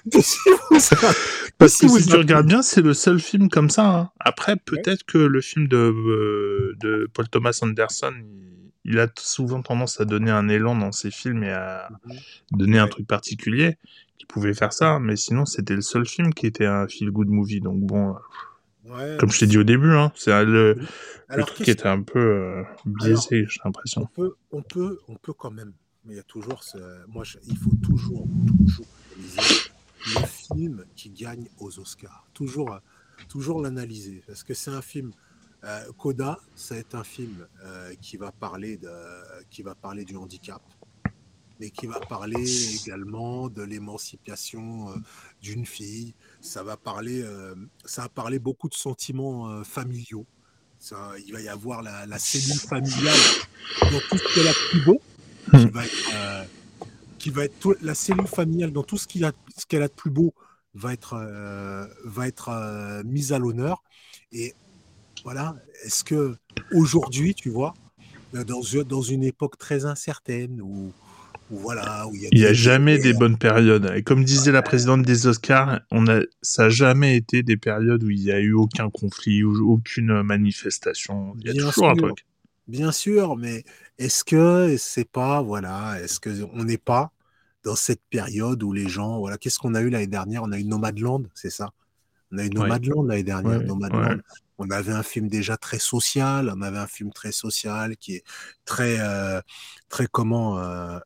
Si vous- Parce si que vous si tu regardes bien, c'est le seul film comme ça. hein. Après, peut-être que le film de, euh, de Paul Thomas Anderson, il, il a souvent tendance à donner un élan dans ses films et à donner un truc particulier qui pouvait faire ça. Mais sinon, c'était le seul film qui était un feel-good movie. Donc bon, Ouais, comme je t'ai dit au début, hein, c'est le, truc qu'est-ce était un peu euh, biaisé, j'ai on l'impression. peut, on peut, on peut quand même. Mais il y a toujours ce. Moi, je- il faut toujours, toujours analyser le film qui gagne aux Oscars. Toujours, toujours l'analyser. Parce que c'est un film. Euh, Coda, être un film euh, qui va parler de, qui va parler du handicap, mais qui va parler également de l'émancipation euh, d'une fille. Ça va parler, euh, ça va parler beaucoup de sentiments familiaux. Ça, il va y avoir la, cellule familiale dans tout ce qu'elle a de plus beau. qui va être, la cellule familiale dans tout ce qu'il a, qu'elle a de plus beau va être, va être mise à l'honneur. Et voilà, est-ce que aujourd'hui, tu vois, euh, dans, une- dans une époque très incertaine où, où voilà, où il y a, Il n'y a des- jamais des- des bonnes périodes. Et comme disait la présidente des Oscars, on a, ça n'a jamais été des périodes où il n'y a eu aucun conflit, ou aucune manifestation. Il y a Bien toujours un sûr. truc. Bien sûr, mais est-ce que c'est pas, voilà, est-ce que on n'est pas dans cette période où les gens, voilà, qu'est-ce qu'on a eu l'année dernière? On a eu Nomadland, c'est ça? On a eu Nomadland l'année dernière. Ouais, Nomadland on avait un film déjà très social, on avait un film très social qui est très, euh, très comment, euh,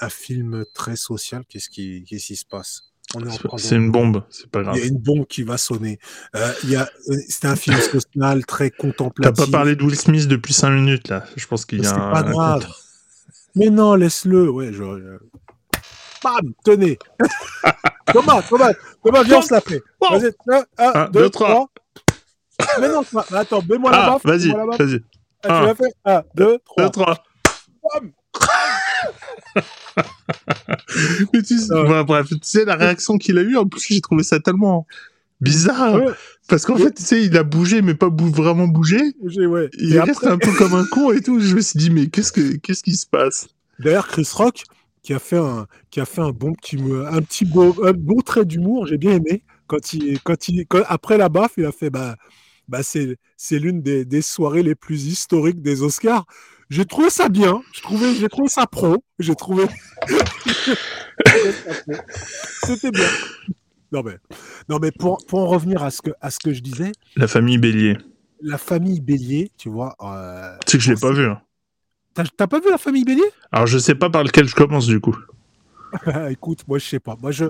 un, film très social. Qu'est-ce qui, qui se passe? C'est une bombe, c'est pas grave. Il y a une bombe qui va sonner. Euh, euh c'est un film social très contemplatif. T'as pas parlé de Will Smith depuis 5 minutes là. Je pense qu'il y a. C'est pas grave. Mais non, laisse-le. Ouais, genre, Bam, tenez. Thomas, Thomas, Thomas, viens, on se la fait. 1, 2, 3. Mais non, attends, mets-moi la Ah, baffe. vas-y, mets-moi la baffe. vas-y. Ah, tu l'as fait Un, deux, trois. 2, 3. Bam. Mais tu sais, Ouais. bah, bref, tu sais, la réaction qu'il a eue, en plus, j'ai trouvé ça tellement bizarre. Ouais, Parce qu'en Ouais. fait, tu sais, il a bougé, mais pas bou- vraiment bougé. j'ai- ouais. Il Et reste après- un peu comme un con et tout. Je me suis dit, mais qu'est-ce que, qu'est-ce qui se passe? D'ailleurs, Chris Rock, qui a fait un, qui a fait un bon petit, un petit beau, un beau trait d'humour, j'ai bien aimé. Quand il, quand il, quand- après la baffe, il a fait, bah, bah c'est, c'est l'une des, des soirées les plus historiques des Oscars. J'ai trouvé ça bien. J'ai trouvé, ça pro. J'ai trouvé. C'était bien. Non mais, non mais pour, pour en revenir à ce que, à ce que je disais, La famille Bélier. la famille Bélier, tu vois. euh, Tu sais que je l'ai pas vu. hein. T'as, pas vu la famille Bélier? Alors, je sais pas par lequel je commence, du coup. Écoute, moi je sais pas. Moi je,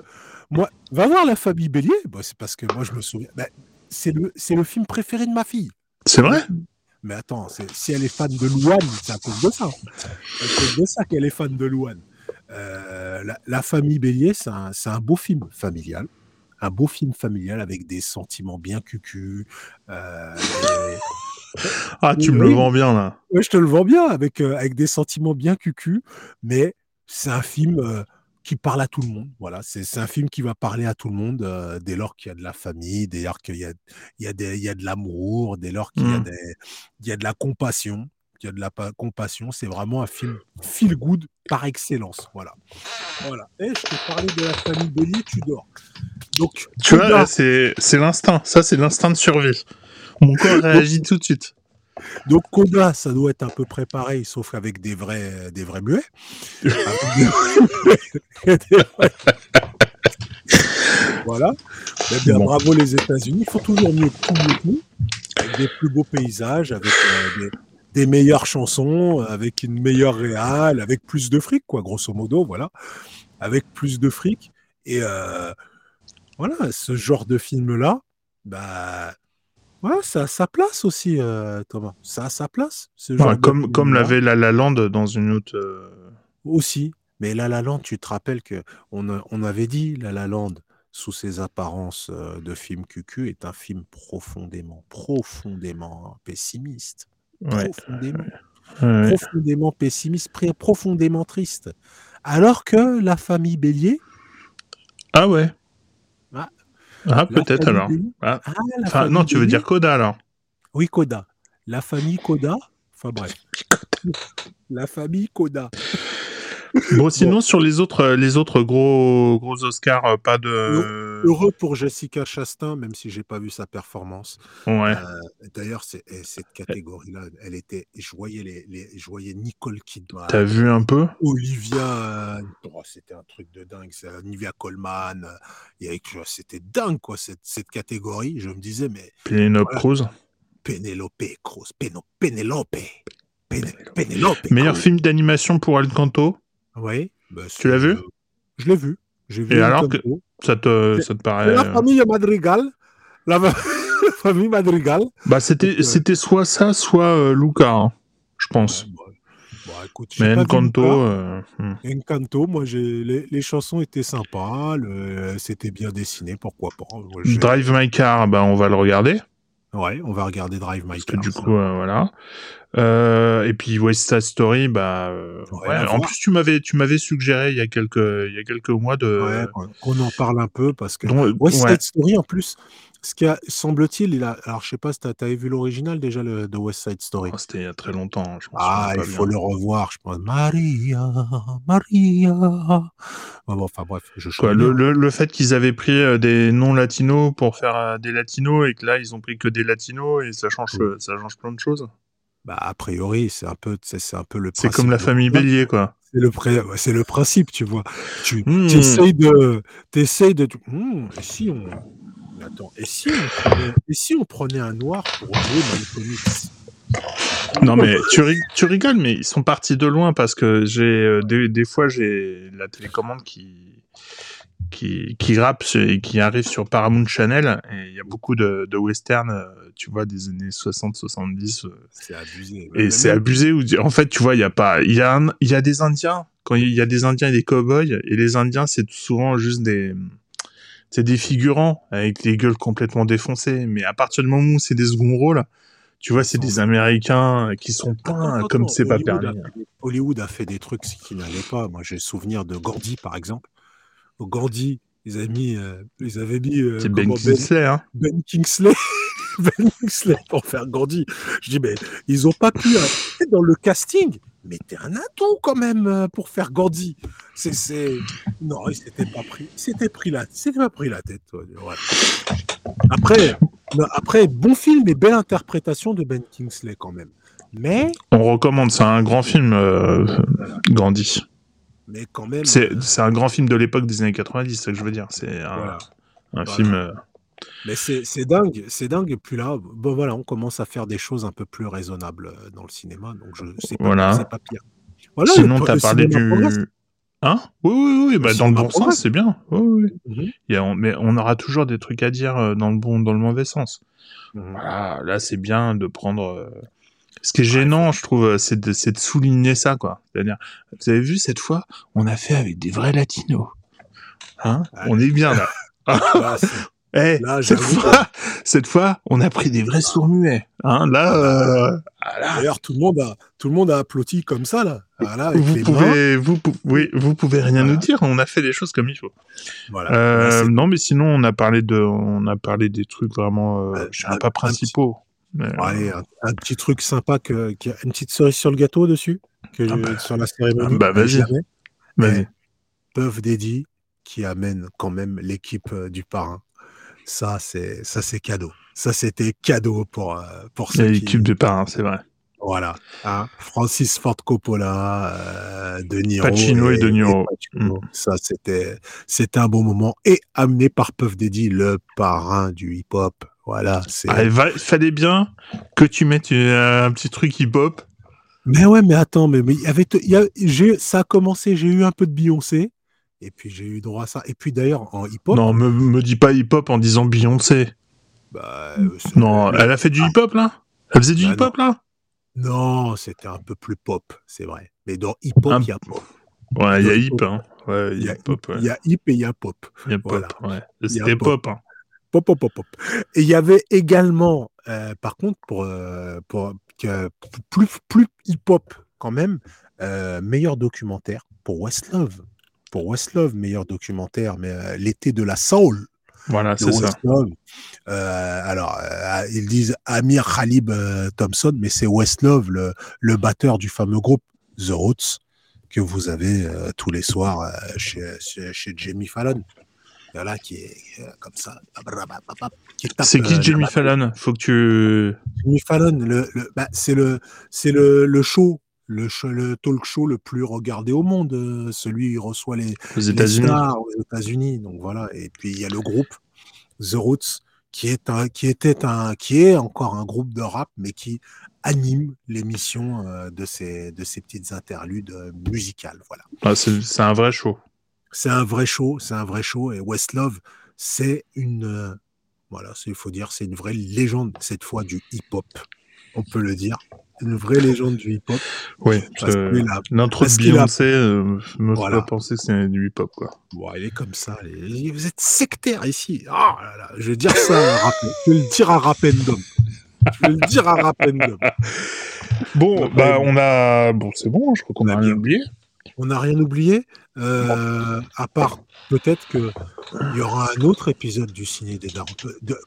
moi, va voir la famille Bélier. Bah, c'est parce que moi je me souviens. Bah, c'est le, c'est le film préféré de ma fille. C'est vrai? Mais attends, c'est- si elle est fan de Louane, c'est à cause de ça. C'est à cause de ça qu'elle est fan de Louane. Euh, la, la famille Bélier, c'est un, c'est un beau film familial. Un beau film familial avec des sentiments bien cucus. Euh, et- Ah, tu Oui, me le oui. vends bien, là. Ouais, je te le vends bien, avec, euh, avec des sentiments bien cucus, mais c'est un film qui parle à tout le monde. Voilà, c'est un film qui va parler à tout le monde euh, dès lors qu'il y a de la famille, dès lors qu'il y a, il y, a des- il y a de l'amour, dès lors qu'il y, Mm. il y a de la compassion. Il y a de la pa- compassion, c'est vraiment un film feel good par excellence. Voilà. Voilà. Et je t'ai parlé de la famille Bélier, tu dors. Donc, Tu vois, c'est l'instinct. Ça, c'est l'instinct de survie. Mon corps réagit tout de suite. Donc Coda, ça doit être un peu préparé, sauf qu'avec des vrais, des vrais muets. Avec voilà. Eh bien, Bon. bravo les États-Unis. Il faut toujours mieux que tout mieux que nous, avec des plus beaux paysages, avec euh, des, des meilleures chansons, avec une meilleure réal, avec plus de fric, quoi, grosso modo, voilà. Avec plus de fric. Et euh, voilà, ce genre de film-là, bah, Ouais, ça a sa place aussi, euh, Thomas. Ça a sa place. Ce genre Ouais, de comme, l'avait La La Land dans une autre. euh, Aussi. Mais La La Land, tu te rappelles que on, a- on avait dit La La Land, sous ses apparences euh, de film cucu, est un film profondément, profondément pessimiste. Ouais. Profondément, Ouais. profondément pessimiste, profondément triste. Alors que La Famille Bélier. Ah ouais. Ah. Peut-être alors. Ah. Ah, non, tu veux dire Coda alors. Oui, Coda. La famille Coda. Enfin bref. La famille Coda. Bon, sinon, sur les autres, euh, les autres gros, gros Oscars, euh, pas de. Heureux pour Jessica Chastain, même si j'ai pas vu sa performance. Ouais. Euh, D'ailleurs, et cette catégorie-là, elle était. Je voyais, les, les- je voyais Nicole Kidman, T'as vu un peu? Olivia. euh, oh, c'était un truc de dingue. Olivia Colman. C'était dingue, quoi, cette, cette catégorie. Je me disais, mais Penelope Voilà. Cruz. Penelope Cruz, Penelope. Pene- Penelope. Meilleur film d'animation pour Encanto. Oui. bah, Tu l'as vu? Je l'ai vu. J'ai vu Et alors Encanto. Ça te, ça te paraît. La euh, famille Madrigal. La, fa- la famille Madrigal. Bah, c'était, euh, c'était soit ça, soit euh, Luca, hein, je pense. Bah, écoute, j'ai Mais Encanto. Euh, hmm. Encanto, moi, j'ai les, les chansons étaient sympas, le- c'était bien dessiné, pourquoi pas. Moi, Drive My Car, bah, on va le regarder. Ouais, on va regarder Drive My Parce que Car. du ça. coup, euh, voilà. Euh, et puis West Side Story, bah, euh, Ouais, en voir. plus tu m'avais, tu m'avais suggéré il y a quelques, il y a quelques mois de, Ouais, qu'on- en parle un peu parce que dont- West ouais. Side Story en plus, ce qui semble-t-il, il a, alors je sais pas si t'as avais vu l'original déjà le, de West Side Story. Oh, c'était il y a très longtemps, hein, je m'en Ah, il faut bien. le revoir, je pense. Maria, Maria. Bon, enfin bref, je Quoi, le, le, le fait qu'ils avaient pris euh, des non latinos pour faire euh, des latinos et que là ils ont pris que des latinos et ça change, ça change plein de choses. Bah, a priori, c'est un peu, c'est un peu le C'est comme la famille Bélier, quoi. C'est le, c'est le principe, tu vois. Tu Hmm. essayes de, t'essayes de, Hmm, et si on, attends, et si on prenait, et si on prenait un noir pour jouer Malcolm X Non mais tu, tu rigoles, mais ils sont partis de loin parce que j'ai euh, des, des fois j'ai la télécommande qui qui qui rappe et qui arrive sur Paramount Channel et il y a beaucoup de, de westerns, euh, tu vois, des années 60-70 euh, C'est abusé. et c'est abusé où en fait tu vois il y a pas il y a un- il y a des Indiens quand il y a des Indiens et des cowboys et les Indiens c'est souvent juste des c'est des figurants avec les gueules complètement défoncées mais à partir du moment où c'est des seconds rôles tu vois c'est des Américains qui sont peints comme c'est pas permis a fait des- Hollywood a fait des trucs qui n'allaient pas. Moi, j'ai le souvenir de Gandhi, par exemple. Au Gandhi, ils avaient mis, euh, ils avaient mis euh, c'est Ben comment, Kingsley hein Ben Kingsley, Ben Kingsley pour faire Gandhi. Je dis, mais ils ont pas pu dans le casting. Mais t'es un atout quand même euh, pour faire Gandhi. C'est. Non, il s'était pas pris, il s'était pris la, il s'était pas pris la tête. ouais. Après, après, bon film et belle interprétation de Ben Kingsley quand même. Mais, on recommande c'est un grand film euh, Gandhi mais quand même. c'est euh, c'est un grand film de l'époque des années 90 c'est ça que je veux dire c'est un, voilà. un Voilà. film euh, Mais c'est, dingue, c'est dingue. Et puis là, bon voilà, on commence à faire des choses un peu plus raisonnables euh, dans le cinéma. Donc je, c'est pas, Voilà. pas pire. Voilà, Sinon, t'as le parlé du. progresse. Hein? Oui, oui, oui. Bah, dans le bon progresse. sens, c'est bien. Oui, oui. oui. Mhm. Il y a- on- mais on aura toujours des trucs à dire euh, dans le bon, dans le mauvais sens. Mhm. Voilà, là, c'est bien de prendre. euh, Ce qui est gênant, je trouve, c'est de, de souligner ça, quoi. C'est-à-dire, vous avez vu cette fois, on a fait avec des vrais latinos. Hein? Ouais. On est bien là. Là, c'est- Eh, Là, cette fois, cette fois, on a pris des vrais sourds-muets. Hein Là, euh, ah, là, D'ailleurs, tout le monde a, tout le monde a applaudi comme ça là. Avec vous les pouvez, vous, pou- oui, vous pouvez rien Voilà. nous dire. On a fait des choses comme il faut. Voilà. Euh, non, mais sinon, on a parlé de, on a parlé des trucs vraiment, euh, je pas principaux. mais, Bon, allez, un, un petit truc sympa que, a une petite cerise sur le gâteau dessus, que Ah je- bah. sur la cérémonie. Ah bah, vas-y. Vas-y. Qui amène quand même l'équipe du parrain. Ça, c'est ça, c'est cadeau. Ça, c'était cadeau pour euh, pour ceux qui. l'équipe de parrain, c'est vrai. Voilà. Hein. Francis Ford Coppola, euh, De Niro. Pacino et De Niro. Pacino. Ça, c'était, c'était un bon moment. Et amené par Puff Daddy, le parrain du hip-hop. Voilà. C'est... Ah, il va- fallait bien que tu mettes euh, un petit truc hip-hop. Mais ouais, mais attends, mais, y avait, il y a- j'ai, ça a commencé, j'ai eu un peu de Beyoncé. Et puis j'ai eu droit à ça. Et puis d'ailleurs, en hip-hop. Non, me, me dis pas hip-hop en disant Beyoncé. bah, euh, Non, elle a fait du hip-op là? Elle faisait du Bah, hip-hop là? Non, c'était un peu plus pop, c'est vrai. Mais dans hip-hop, Un- il y a pop. Ouais, il y a Hip-hop. hip, hein. Ouais, Il y y a a hip-hop, ouais. Il y a hip et il y a pop. Il y a pop, voilà. ouais. C'était pop. pop, hein. Pop, pop, pop, pop. Et il y avait également, euh, par contre, pour, euh, pour que, plus, plus hip-hop quand même, meilleur documentaire pour Westlove. Pour Westlove, meilleur documentaire, mais euh, l'été de la soul Voilà, c'est ça. Euh, alors, euh, ils disent Amir Khalib Thompson, mais c'est Westlove, le, le batteur du fameux groupe The Roots, que vous avez tous les soirs chez, chez, chez Jamie Fallon. Voilà, qui est comme ça. C'est qui Jamie Fallon? Faut que tu. Jimmy Fallon, le, le- bah, c'est le, c'est le, le show, le, talk show le plus regardé au monde. euh, Celui il reçoit les, Aux États-Unis stars aux États-Unis. Donc voilà. Et puis il y a le groupe The Roots, qui est un, qui était un, qui est encore un groupe de rap, mais qui anime l'émission euh, de ces, de ces petites interludes euh, musicales. Voilà. Ah, C'est un vrai show. C'est un vrai show, c'est un vrai show. Et Westlove, c'est une, voilà, il faut dire, c'est une vraie légende cette fois du hip-hop. On peut le dire, une vraie légende du hip-hop. Oui, Parce euh, l'intro de Beyoncé euh, me fait Voilà. penser que c'est du hip-hop, quoi. Bon, il est comme ça. Vous êtes sectaire ici. Oh là là, je vais dire ça à Rap- Je vais le dire à Rapendom. Je vais le dire à Rapendom. Bon, bah on a. Bon, c'est bon, je crois qu'on a rien oublié. On n'a rien oublié, euh, à part peut-être qu'il y aura un autre épisode du Ciné des Darons.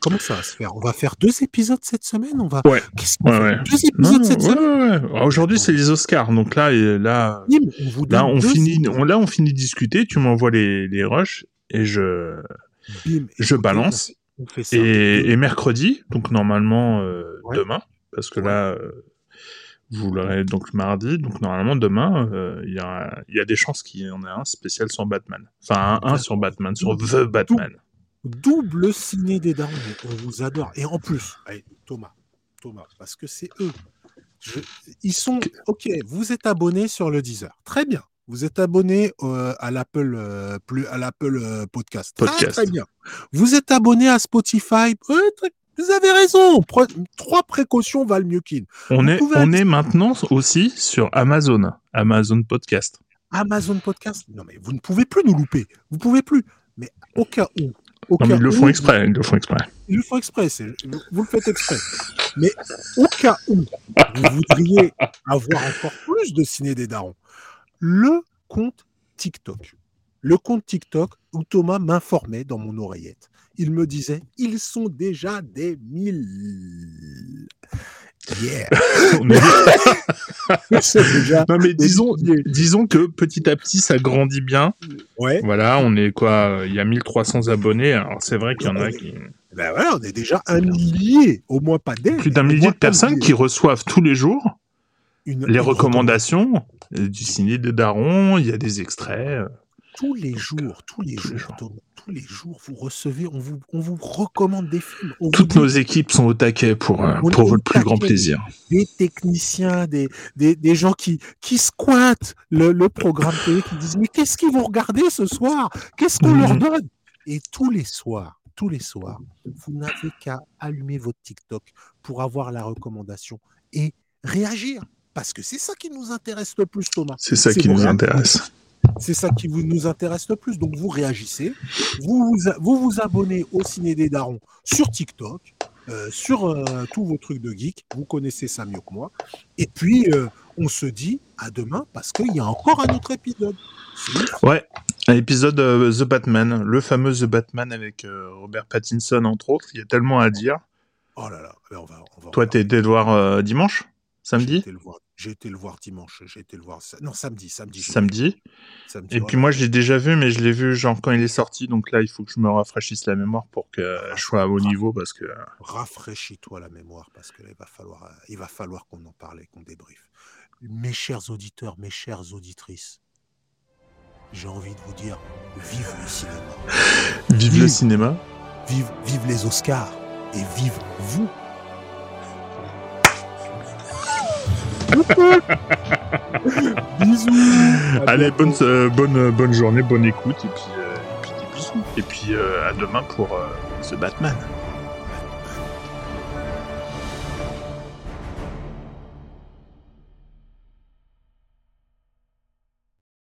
comment ça va se faire? On va faire deux épisodes cette semaine? On va. Ouais. Qu'est-ce qu'on fait? Deux épisodes cette semaine? Aujourd'hui, c'est les Oscars, donc là, là, on, là, on finit, on, là, on finit de discuter. Tu m'envoies les, les rushs et je, je balance. et, et, mercredi, donc normalement euh, demain, parce que là, euh, vous l'aurez donc mardi, donc normalement demain, euh, il y, a, y, a, des chances qu'il y en ait un spécial sur Batman. Enfin, un, sur Batman, sur The Batman. Double, ciné des darons, on vous adore. Et en plus, Thomas, Thomas, parce que c'est eux. ils sont, ok, vous êtes abonné sur le Deezer. Très bien. Vous êtes abonné euh, à l'Apple euh, plus à l'Apple euh, podcast. podcast. très bien. Vous êtes abonné à Spotify. Vous avez raison. trois précautions valent mieux qu'une. On est on est maintenant aussi sur Amazon, Amazon Podcast. Amazon Podcast. Non mais vous ne pouvez plus nous louper. Vous pouvez plus. Mais au cas où. Au non, mais ils le font exprès. Ils le font exprès. Ils le font exprès. Vous le faites exprès. Mais au cas où vous voudriez avoir encore plus de ciné des darons le compte TikTok. Le compte TikTok où Thomas m'informait dans mon oreillette. Il me disait, ils sont déjà des mille. Yeah. non mais disons, disons que petit à petit ça grandit bien. Ouais. Voilà, on est quoi Il y a 1300 abonnés. Alors c'est vrai qu'il y en a qui. Ben voilà, on est déjà un millier, au moins pas des. Plus d'un millier de personnes qui reçoivent tous les jours les recommandations du ciné de Daron, il y a des extraits. Euh. Tous les jours, tous les, jours, tous les jours, vous recevez, on vous, on vous recommande des films. Toutes nos équipes sont au taquet pour, euh, pour votre plus grand plaisir. Des techniciens, des, des, des gens qui, qui squattent le, le programme télé, qui disent Mais qu'est-ce qu'ils vont regarder ce soir? Qu'est-ce qu'on leur mhm. donne? Et tous les soirs, tous les soirs, vous n'avez qu'à allumer votre TikTok pour avoir la recommandation et réagir. Parce que c'est ça qui nous intéresse le plus, Thomas. C'est ça qui nous intéresse. C'est ça qui vous, nous intéresse le plus. Donc vous réagissez, vous vous, vous, abonnez au Ciné des Darons sur TikTok, euh, sur euh, tous vos trucs de geek. Vous connaissez ça mieux que moi. Et puis, euh, on se dit à demain parce qu'il y a encore un autre épisode. Ouais, un épisode The Batman, le fameux The Batman avec Robert Pattinson, entre autres. Il y a tellement à dire. Oh là là, ben, on va, on va, Toi, t'es voir dimanche? Samedi? J'ai été le voir dimanche. J'ai été le voir. Non, samedi. Samedi. Samedi? et puis moi, je l'ai déjà vu, mais je l'ai vu genre quand il est sorti. Donc là, il faut que je me rafraîchisse la mémoire pour que je sois à haut niveau parce que. Rafraîchis-toi la mémoire parce qu'il va falloir, euh, il va falloir qu'on en parle et qu'on débriefe. Mes chers auditeurs, mes chères auditrices, j'ai envie de vous dire, vive le cinéma. vive, le cinéma. Vive, vive les Oscars et vive vous. bisous. Allez, bonne, euh, bonne, euh, bonne journée, bonne écoute, et puis, euh, et puis des bisous. Et puis à demain pour ce Batman.